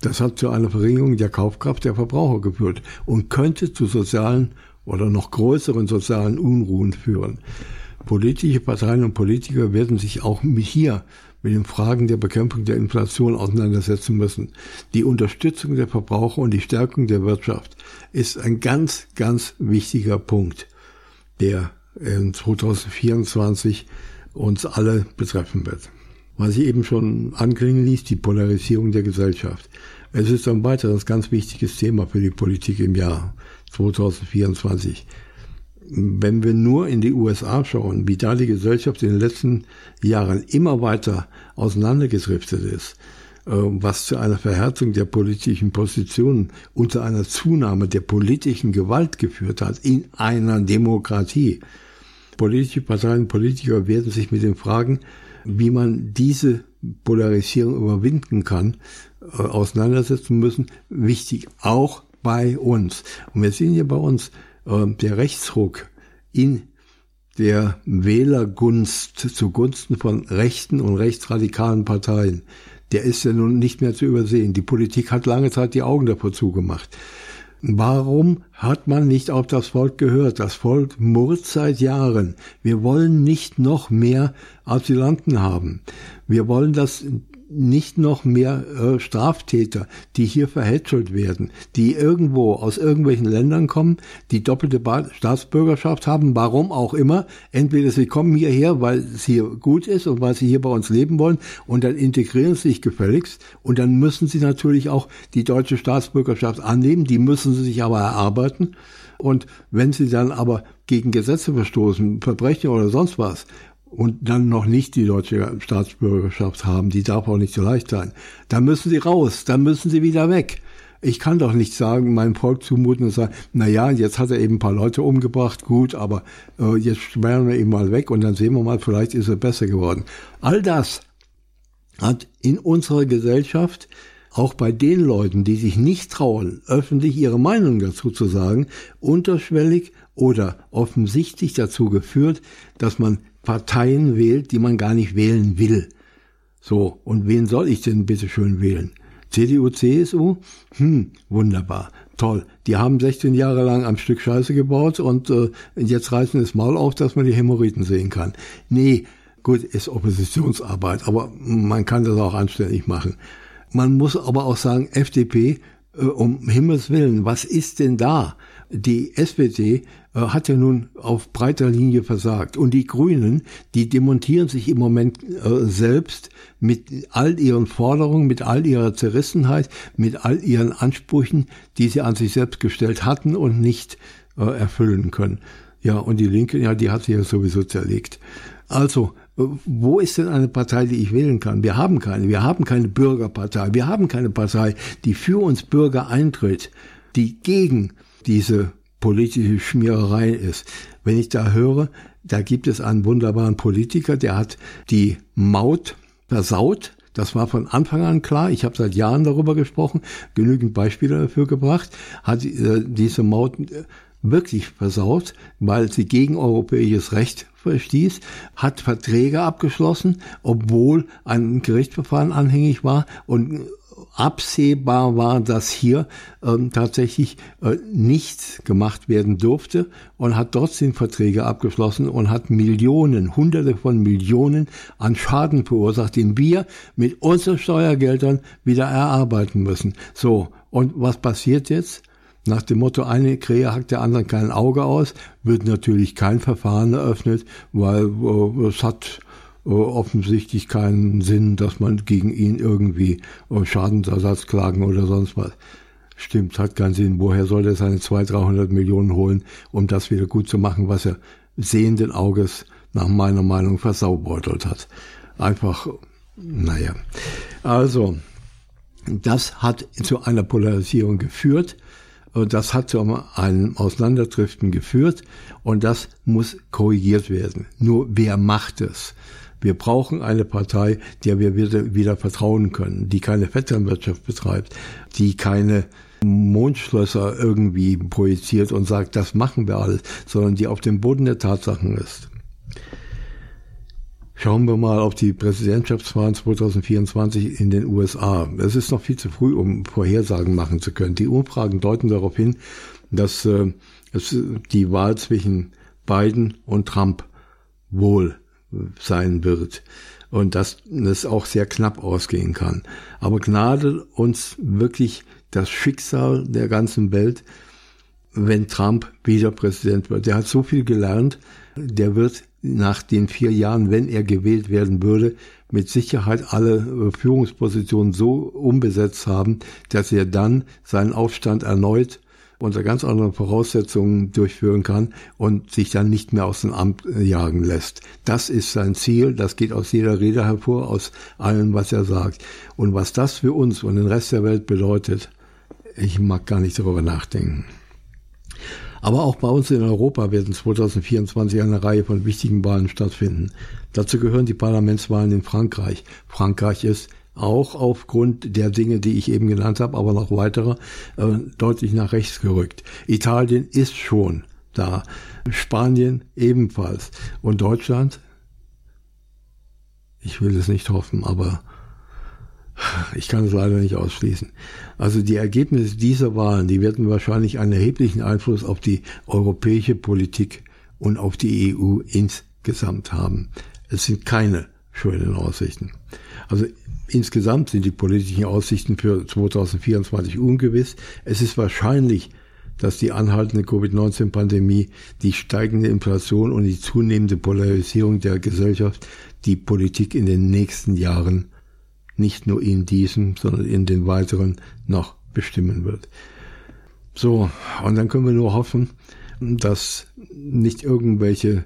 Speaker 2: Das hat zu einer Verringerung der Kaufkraft der Verbraucher geführt und könnte zu sozialen oder noch größeren sozialen Unruhen führen. Politische Parteien und Politiker werden sich auch hier mit den Fragen der Bekämpfung der Inflation auseinandersetzen müssen. Die Unterstützung der Verbraucher und die Stärkung der Wirtschaft ist ein ganz, ganz wichtiger Punkt, der in 2024 uns alle betreffen wird. Was ich eben schon anklingen ließ, die Polarisierung der Gesellschaft. Es ist ein weiteres ganz wichtiges Thema für die Politik im Jahr 2024. Wenn wir nur in die USA schauen, wie da die Gesellschaft in den letzten Jahren immer weiter auseinandergedriftet ist, äh, was zu einer Verhärtung der politischen Positionen und zu einer Zunahme der politischen Gewalt geführt hat in einer Demokratie. Politische Parteien Politiker werden sich mit den Fragen, wie man diese Polarisierung überwinden kann, äh, auseinandersetzen müssen. Wichtig auch bei uns. Und wir sehen hier bei uns der Rechtsruck in der Wählergunst zugunsten von rechten und rechtsradikalen Parteien, der ist ja nun nicht mehr zu übersehen. Die Politik hat lange Zeit die Augen davor zugemacht. Warum hat man nicht auf das Volk gehört? Das Volk murrt seit Jahren. Wir wollen nicht noch mehr Asylanten haben. Wir wollen, dass nicht noch mehr äh, Straftäter, die hier verhätschelt werden, die irgendwo aus irgendwelchen Ländern kommen, die doppelte ba Staatsbürgerschaft haben, warum auch immer. Entweder sie kommen hierher, weil es hier gut ist und weil sie hier bei uns leben wollen und dann integrieren sie sich gefälligst und dann müssen sie natürlich auch die deutsche Staatsbürgerschaft annehmen, die müssen sie sich aber erarbeiten. Und wenn sie dann aber gegen Gesetze verstoßen, Verbrechen oder sonst was, und dann noch nicht die deutsche Staatsbürgerschaft haben, die darf auch nicht so leicht sein, dann müssen sie raus, dann müssen sie wieder weg. Ich kann doch nicht sagen, meinem Volk zumuten und sagen, na ja, jetzt hat er eben ein paar Leute umgebracht, gut, aber äh, jetzt sperren wir ihn mal weg und dann sehen wir mal, vielleicht ist er besser geworden. All das hat in unserer Gesellschaft auch bei den Leuten, die sich nicht trauen, öffentlich ihre Meinung dazu zu sagen, unterschwellig oder offensichtlich dazu geführt, dass man Parteien wählt, die man gar nicht wählen will. So, und wen soll ich denn bitte schön wählen? CDU, CSU? Hm, wunderbar, toll. Die haben 16 Jahre lang am Stück Scheiße gebaut und äh, jetzt reißen es mal auf, dass man die Hämorrhoiden sehen kann. Nee, gut, ist Oppositionsarbeit, aber man kann das auch anständig machen. Man muss aber auch sagen, FDP, äh, um Himmels Willen, was ist denn da? Die SPD äh, hat ja nun auf breiter Linie versagt. Und die Grünen, die demontieren sich im Moment äh, selbst mit all ihren Forderungen, mit all ihrer Zerrissenheit, mit all ihren Ansprüchen, die sie an sich selbst gestellt hatten und nicht äh, erfüllen können. Ja, und die Linke, ja, die hat sich ja sowieso zerlegt. Also, äh, wo ist denn eine Partei, die ich wählen kann? Wir haben keine. Wir haben keine Bürgerpartei. Wir haben keine Partei, die für uns Bürger eintritt, die gegen diese politische Schmiererei ist. Wenn ich da höre, da gibt es einen wunderbaren Politiker, der hat die Maut versaut. Das war von Anfang an klar. Ich habe seit Jahren darüber gesprochen, genügend Beispiele dafür gebracht. Hat äh, diese Maut äh, wirklich versaut, weil sie gegen europäisches Recht verstieß, hat Verträge abgeschlossen, obwohl ein Gerichtsverfahren anhängig war und absehbar war, dass hier ähm, tatsächlich äh, nichts gemacht werden durfte und hat trotzdem Verträge abgeschlossen und hat Millionen, Hunderte von Millionen an Schaden verursacht, den wir mit unseren Steuergeldern wieder erarbeiten müssen. So, und was passiert jetzt? Nach dem Motto, eine Krähe hackt der anderen kein Auge aus, wird natürlich kein Verfahren eröffnet, weil äh, es hat offensichtlich keinen Sinn, dass man gegen ihn irgendwie äh, Schadensersatz klagen oder sonst was. Stimmt, hat keinen Sinn. Woher soll er seine 200, 300 Millionen holen, um das wieder gut zu machen, was er sehenden Auges nach meiner Meinung versaubeutelt hat. Einfach, naja. Also, das hat zu einer Polarisierung geführt. Das hat zu einem Auseinanderdriften geführt und das muss korrigiert werden. Nur wer macht es? Wir brauchen eine Partei, der wir wieder, wieder vertrauen können, die keine Vetternwirtschaft betreibt, die keine Mondschlösser irgendwie projiziert und sagt, das machen wir alles, sondern die auf dem Boden der Tatsachen ist. Schauen wir mal auf die Präsidentschaftswahlen 2024 in den USA. Es ist noch viel zu früh, um Vorhersagen machen zu können. Die Umfragen deuten darauf hin, dass äh, es die Wahl zwischen Biden und Trump wohl sein wird und dass es auch sehr knapp ausgehen kann. Aber gnade uns wirklich das Schicksal der ganzen Welt, wenn Trump wieder Präsident wird. Der hat so viel gelernt, der wird nach den vier Jahren, wenn er gewählt werden würde, mit Sicherheit alle Führungspositionen so umbesetzt haben, dass er dann seinen Aufstand erneut unter ganz anderen Voraussetzungen durchführen kann und sich dann nicht mehr aus dem Amt äh, jagen lässt. Das ist sein Ziel, das geht aus jeder Rede hervor, aus allem, was er sagt. Und was das für uns und den Rest der Welt bedeutet, ich mag gar nicht darüber nachdenken. Aber auch bei uns in Europa werden 2024 eine Reihe von wichtigen Wahlen stattfinden. Dazu gehören die Parlamentswahlen in Frankreich. Frankreich ist auch aufgrund der Dinge, die ich eben genannt habe, aber noch weitere, äh, deutlich nach rechts gerückt. Italien ist schon da. Spanien ebenfalls. Und Deutschland? Ich will es nicht hoffen, aber ich kann es leider nicht ausschließen. Also die Ergebnisse dieser Wahlen, die werden wahrscheinlich einen erheblichen Einfluss auf die europäische Politik und auf die EU insgesamt haben. Es sind keine schönen Aussichten. Also insgesamt sind die politischen Aussichten für 2024 ungewiss. Es ist wahrscheinlich, dass die anhaltende Covid-19-Pandemie, die steigende Inflation und die zunehmende Polarisierung der Gesellschaft die Politik in den nächsten Jahren nicht nur in diesem, sondern in den weiteren noch bestimmen wird. So, und dann können wir nur hoffen, dass nicht irgendwelche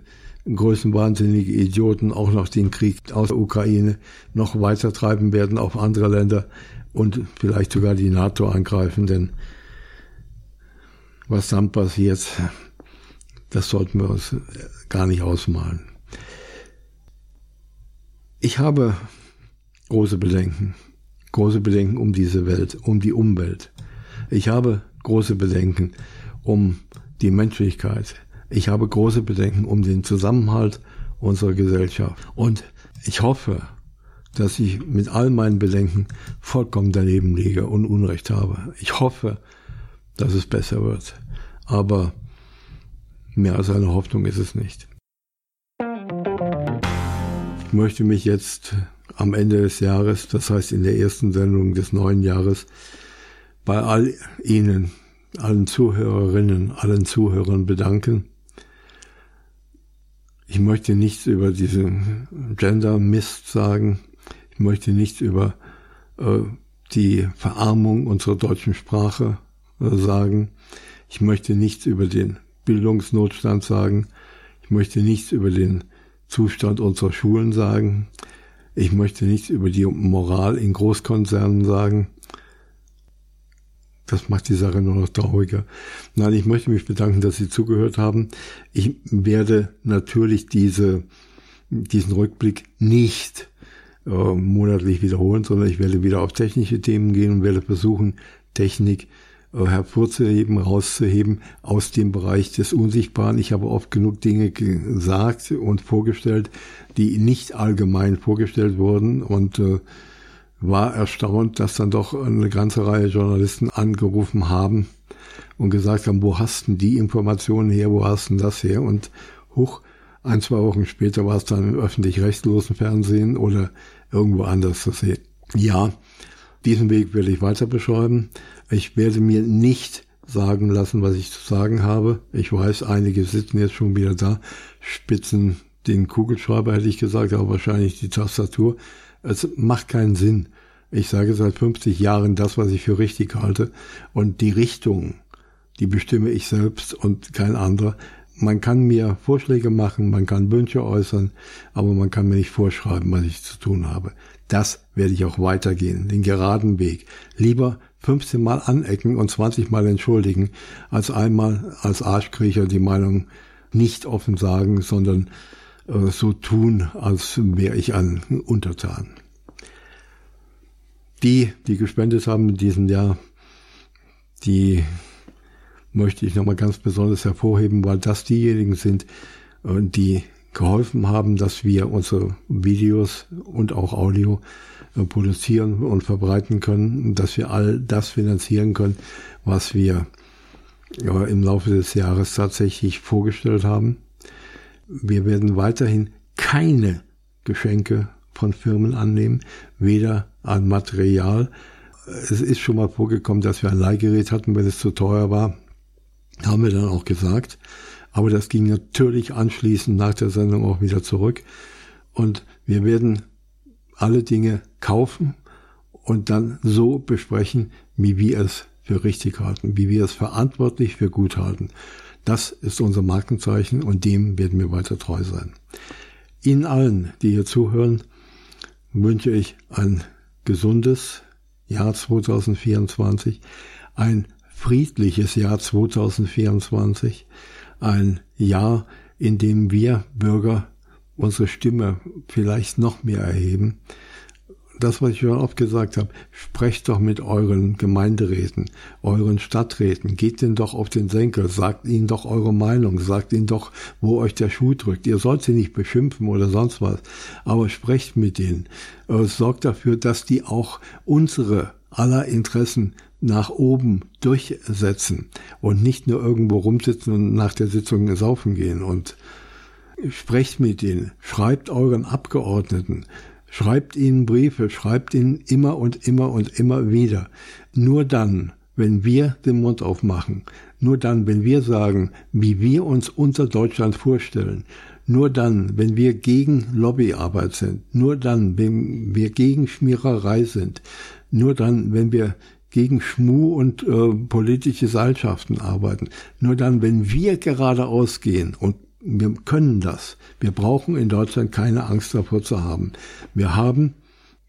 Speaker 2: größenwahnsinnige Idioten auch noch den Krieg aus der Ukraine noch weiter treiben werden auf andere Länder und vielleicht sogar die NATO angreifen, denn was dann passiert, das sollten wir uns gar nicht ausmalen. Ich habe große Bedenken. Große Bedenken um diese Welt, um die Umwelt. Ich habe große Bedenken um die Menschlichkeit. Ich habe große Bedenken um den Zusammenhalt unserer Gesellschaft. Und ich hoffe, dass ich mit all meinen Bedenken vollkommen daneben liege und Unrecht habe. Ich hoffe, dass es besser wird. Aber mehr als eine Hoffnung ist es nicht. Ich möchte mich jetzt am Ende des Jahres, das heißt in der ersten Sendung des neuen Jahres, bei all Ihnen, allen Zuhörerinnen, allen Zuhörern bedanken. Ich möchte nichts über diesen Gender-Mist sagen. Ich möchte nichts über äh, die Verarmung unserer deutschen Sprache äh, sagen. Ich möchte nichts über den Bildungsnotstand sagen. Ich möchte nichts über den Zustand unserer Schulen sagen. Ich möchte nichts über die Moral in Großkonzernen sagen. Das macht die Sache nur noch trauriger. Nein, ich möchte mich bedanken, dass Sie zugehört haben. Ich werde natürlich diese, diesen Rückblick nicht äh, monatlich wiederholen, sondern ich werde wieder auf technische Themen gehen und werde versuchen, Technik äh, hervorzuheben, rauszuheben aus dem Bereich des Unsichtbaren. Ich habe oft genug Dinge gesagt und vorgestellt, die nicht allgemein vorgestellt wurden und äh, war erstaunt, dass dann doch eine ganze Reihe Journalisten angerufen haben und gesagt haben, wo hast denn die Informationen her, wo hast denn das her? Und hoch, ein, zwei Wochen später war es dann im öffentlich-rechtlosen Fernsehen oder irgendwo anders zu sehen. Ja, diesen Weg werde ich weiter beschreiben. Ich werde mir nicht sagen lassen, was ich zu sagen habe. Ich weiß, einige sitzen jetzt schon wieder da, spitzen den Kugelschreiber, hätte ich gesagt, aber wahrscheinlich die Tastatur. Es macht keinen Sinn. Ich sage seit 50 Jahren das, was ich für richtig halte. Und die Richtung, die bestimme ich selbst und kein anderer. Man kann mir Vorschläge machen, man kann Wünsche äußern, aber man kann mir nicht vorschreiben, was ich zu tun habe. Das werde ich auch weitergehen, den geraden Weg. Lieber 15 Mal anecken und 20 Mal entschuldigen, als einmal als Arschkriecher die Meinung nicht offen sagen, sondern so tun, als wäre ich ein Untertan. Die, die gespendet haben in diesem Jahr, die möchte ich nochmal ganz besonders hervorheben, weil das diejenigen sind, äh, die geholfen haben, dass wir unsere Videos und auch Audio äh, produzieren und verbreiten können, dass wir all das finanzieren können, was wir im Laufe des Jahres tatsächlich vorgestellt haben. Wir werden weiterhin keine Geschenke von Firmen annehmen, weder an Material. Es ist schon mal vorgekommen, dass wir ein Leihgerät hatten, wenn es zu teuer war. Haben wir dann auch gesagt. Aber das ging natürlich anschließend nach der Sendung auch wieder zurück. Und wir werden alle Dinge kaufen und dann so besprechen, wie wir es für richtig halten, wie wir es verantwortlich für gut halten. Das ist unser Markenzeichen und dem werden wir weiter treu sein. Ihnen allen, die hier zuhören, wünsche ich ein gesundes Jahr 2024, ein friedliches Jahr 2024, ein Jahr, in dem wir Bürger unsere Stimme vielleicht noch mehr erheben, das, was ich schon oft gesagt habe, sprecht doch mit euren Gemeinderäten, euren Stadträten, geht denn doch auf den Senkel, sagt ihnen doch eure Meinung, sagt ihnen doch, wo euch der Schuh drückt. Ihr sollt sie nicht beschimpfen oder sonst was, aber sprecht mit ihnen. Äh, sorgt dafür, dass die auch unsere aller Interessen nach oben durchsetzen und nicht nur irgendwo rumsitzen und nach der Sitzung saufen gehen und sprecht mit ihnen, schreibt euren Abgeordneten, Schreibt ihnen Briefe, schreibt ihnen immer und immer und immer wieder. Nur dann, wenn wir den Mund aufmachen, nur dann, wenn wir sagen, wie wir uns unser Deutschland vorstellen, nur dann, wenn wir gegen Lobbyarbeit sind, nur dann, wenn wir gegen Schmiererei sind, nur dann, wenn wir gegen Schmu und äh, politische Seilschaften arbeiten, nur dann, wenn wir geradeaus gehen und wir können das. Wir brauchen in Deutschland keine Angst davor zu haben. Wir haben,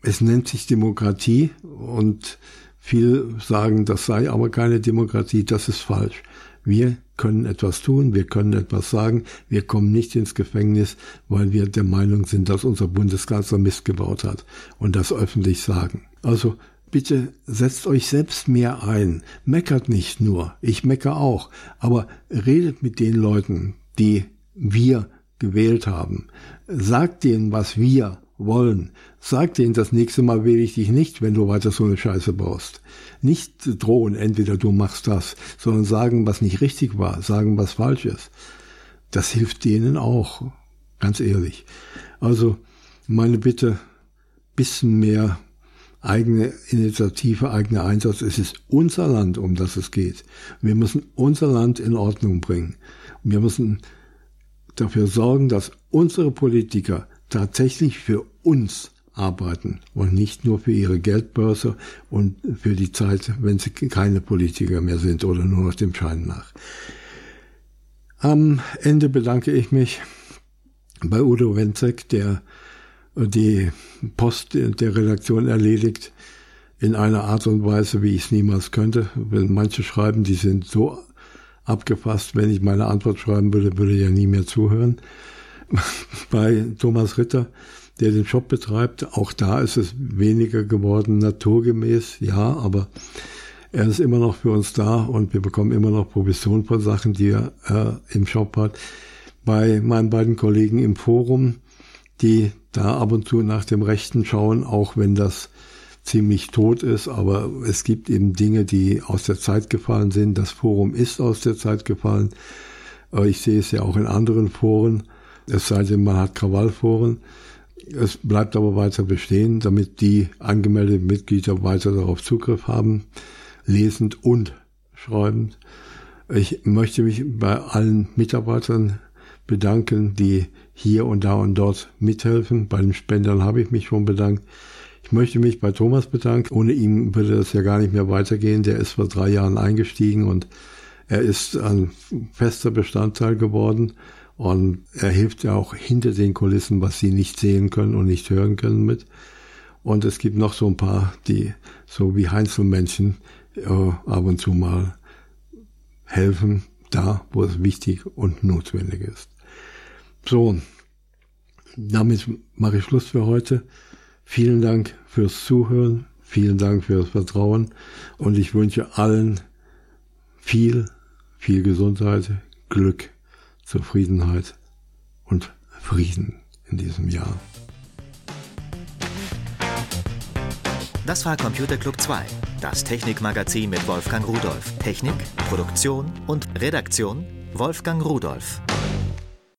Speaker 2: es nennt sich Demokratie und viele sagen, das sei aber keine Demokratie, das ist falsch. Wir können etwas tun, wir können etwas sagen, wir kommen nicht ins Gefängnis, weil wir der Meinung sind, dass unser Bundeskanzler Mist gebaut hat und das öffentlich sagen. Also bitte setzt euch selbst mehr ein, meckert nicht nur, ich mecker auch, aber redet mit den Leuten, die wir gewählt haben. Sag denen, was wir wollen. Sag denen, das nächste Mal wähle ich dich nicht, wenn du weiter so eine Scheiße baust. Nicht drohen, entweder du machst das, sondern sagen, was nicht richtig war, sagen, was falsch ist. Das hilft denen auch, ganz ehrlich. Also meine Bitte, bisschen mehr eigene Initiative, eigener Einsatz. Es ist unser Land, um das es geht. Wir müssen unser Land in Ordnung bringen. Wir müssen dafür sorgen, dass unsere Politiker tatsächlich für uns arbeiten und nicht nur für ihre Geldbörse und für die Zeit, wenn sie keine Politiker mehr sind oder nur noch dem Schein nach. Am Ende bedanke ich mich bei Udo Wenzek, der die Post der Redaktion erledigt in einer Art und Weise, wie ich es niemals könnte. Wenn manche schreiben, die sind so abgefasst. Wenn ich meine Antwort schreiben würde, würde er nie mehr zuhören. [LAUGHS] Bei Thomas Ritter, der den Shop betreibt, auch da ist es weniger geworden, naturgemäß, ja, aber er ist immer noch für uns da und wir bekommen immer noch Provision von Sachen, die er äh, im Shop hat. Bei meinen beiden Kollegen im Forum, die da ab und zu nach dem Rechten schauen, auch wenn das ziemlich tot ist, aber es gibt eben Dinge, die aus der Zeit gefallen sind. Das Forum ist aus der Zeit gefallen. Ich sehe es ja auch in anderen Foren, es sei denn, man hat Krawallforen. Es bleibt aber weiter bestehen, damit die angemeldeten Mitglieder weiter darauf Zugriff haben, lesend und schreibend. Ich möchte mich bei allen Mitarbeitern bedanken, die hier und da und dort mithelfen. Bei den Spendern habe ich mich schon bedankt. Ich möchte mich bei Thomas bedanken. Ohne ihn würde das ja gar nicht mehr weitergehen. Der ist vor drei Jahren eingestiegen und er ist ein fester Bestandteil geworden. Und er hilft ja auch hinter den Kulissen, was sie nicht sehen können und nicht hören können mit. Und es gibt noch so ein paar, die so wie Heinzelmännchen äh, ab und zu mal helfen, da wo es wichtig und notwendig ist. So, damit mache ich Schluss für heute. Vielen Dank fürs Zuhören, vielen Dank fürs Vertrauen und ich wünsche allen viel, viel Gesundheit, Glück, Zufriedenheit und Frieden in diesem Jahr.
Speaker 1: Das war Computer Club 2, das Technikmagazin mit Wolfgang Rudolf. Technik, Produktion und Redaktion Wolfgang Rudolf.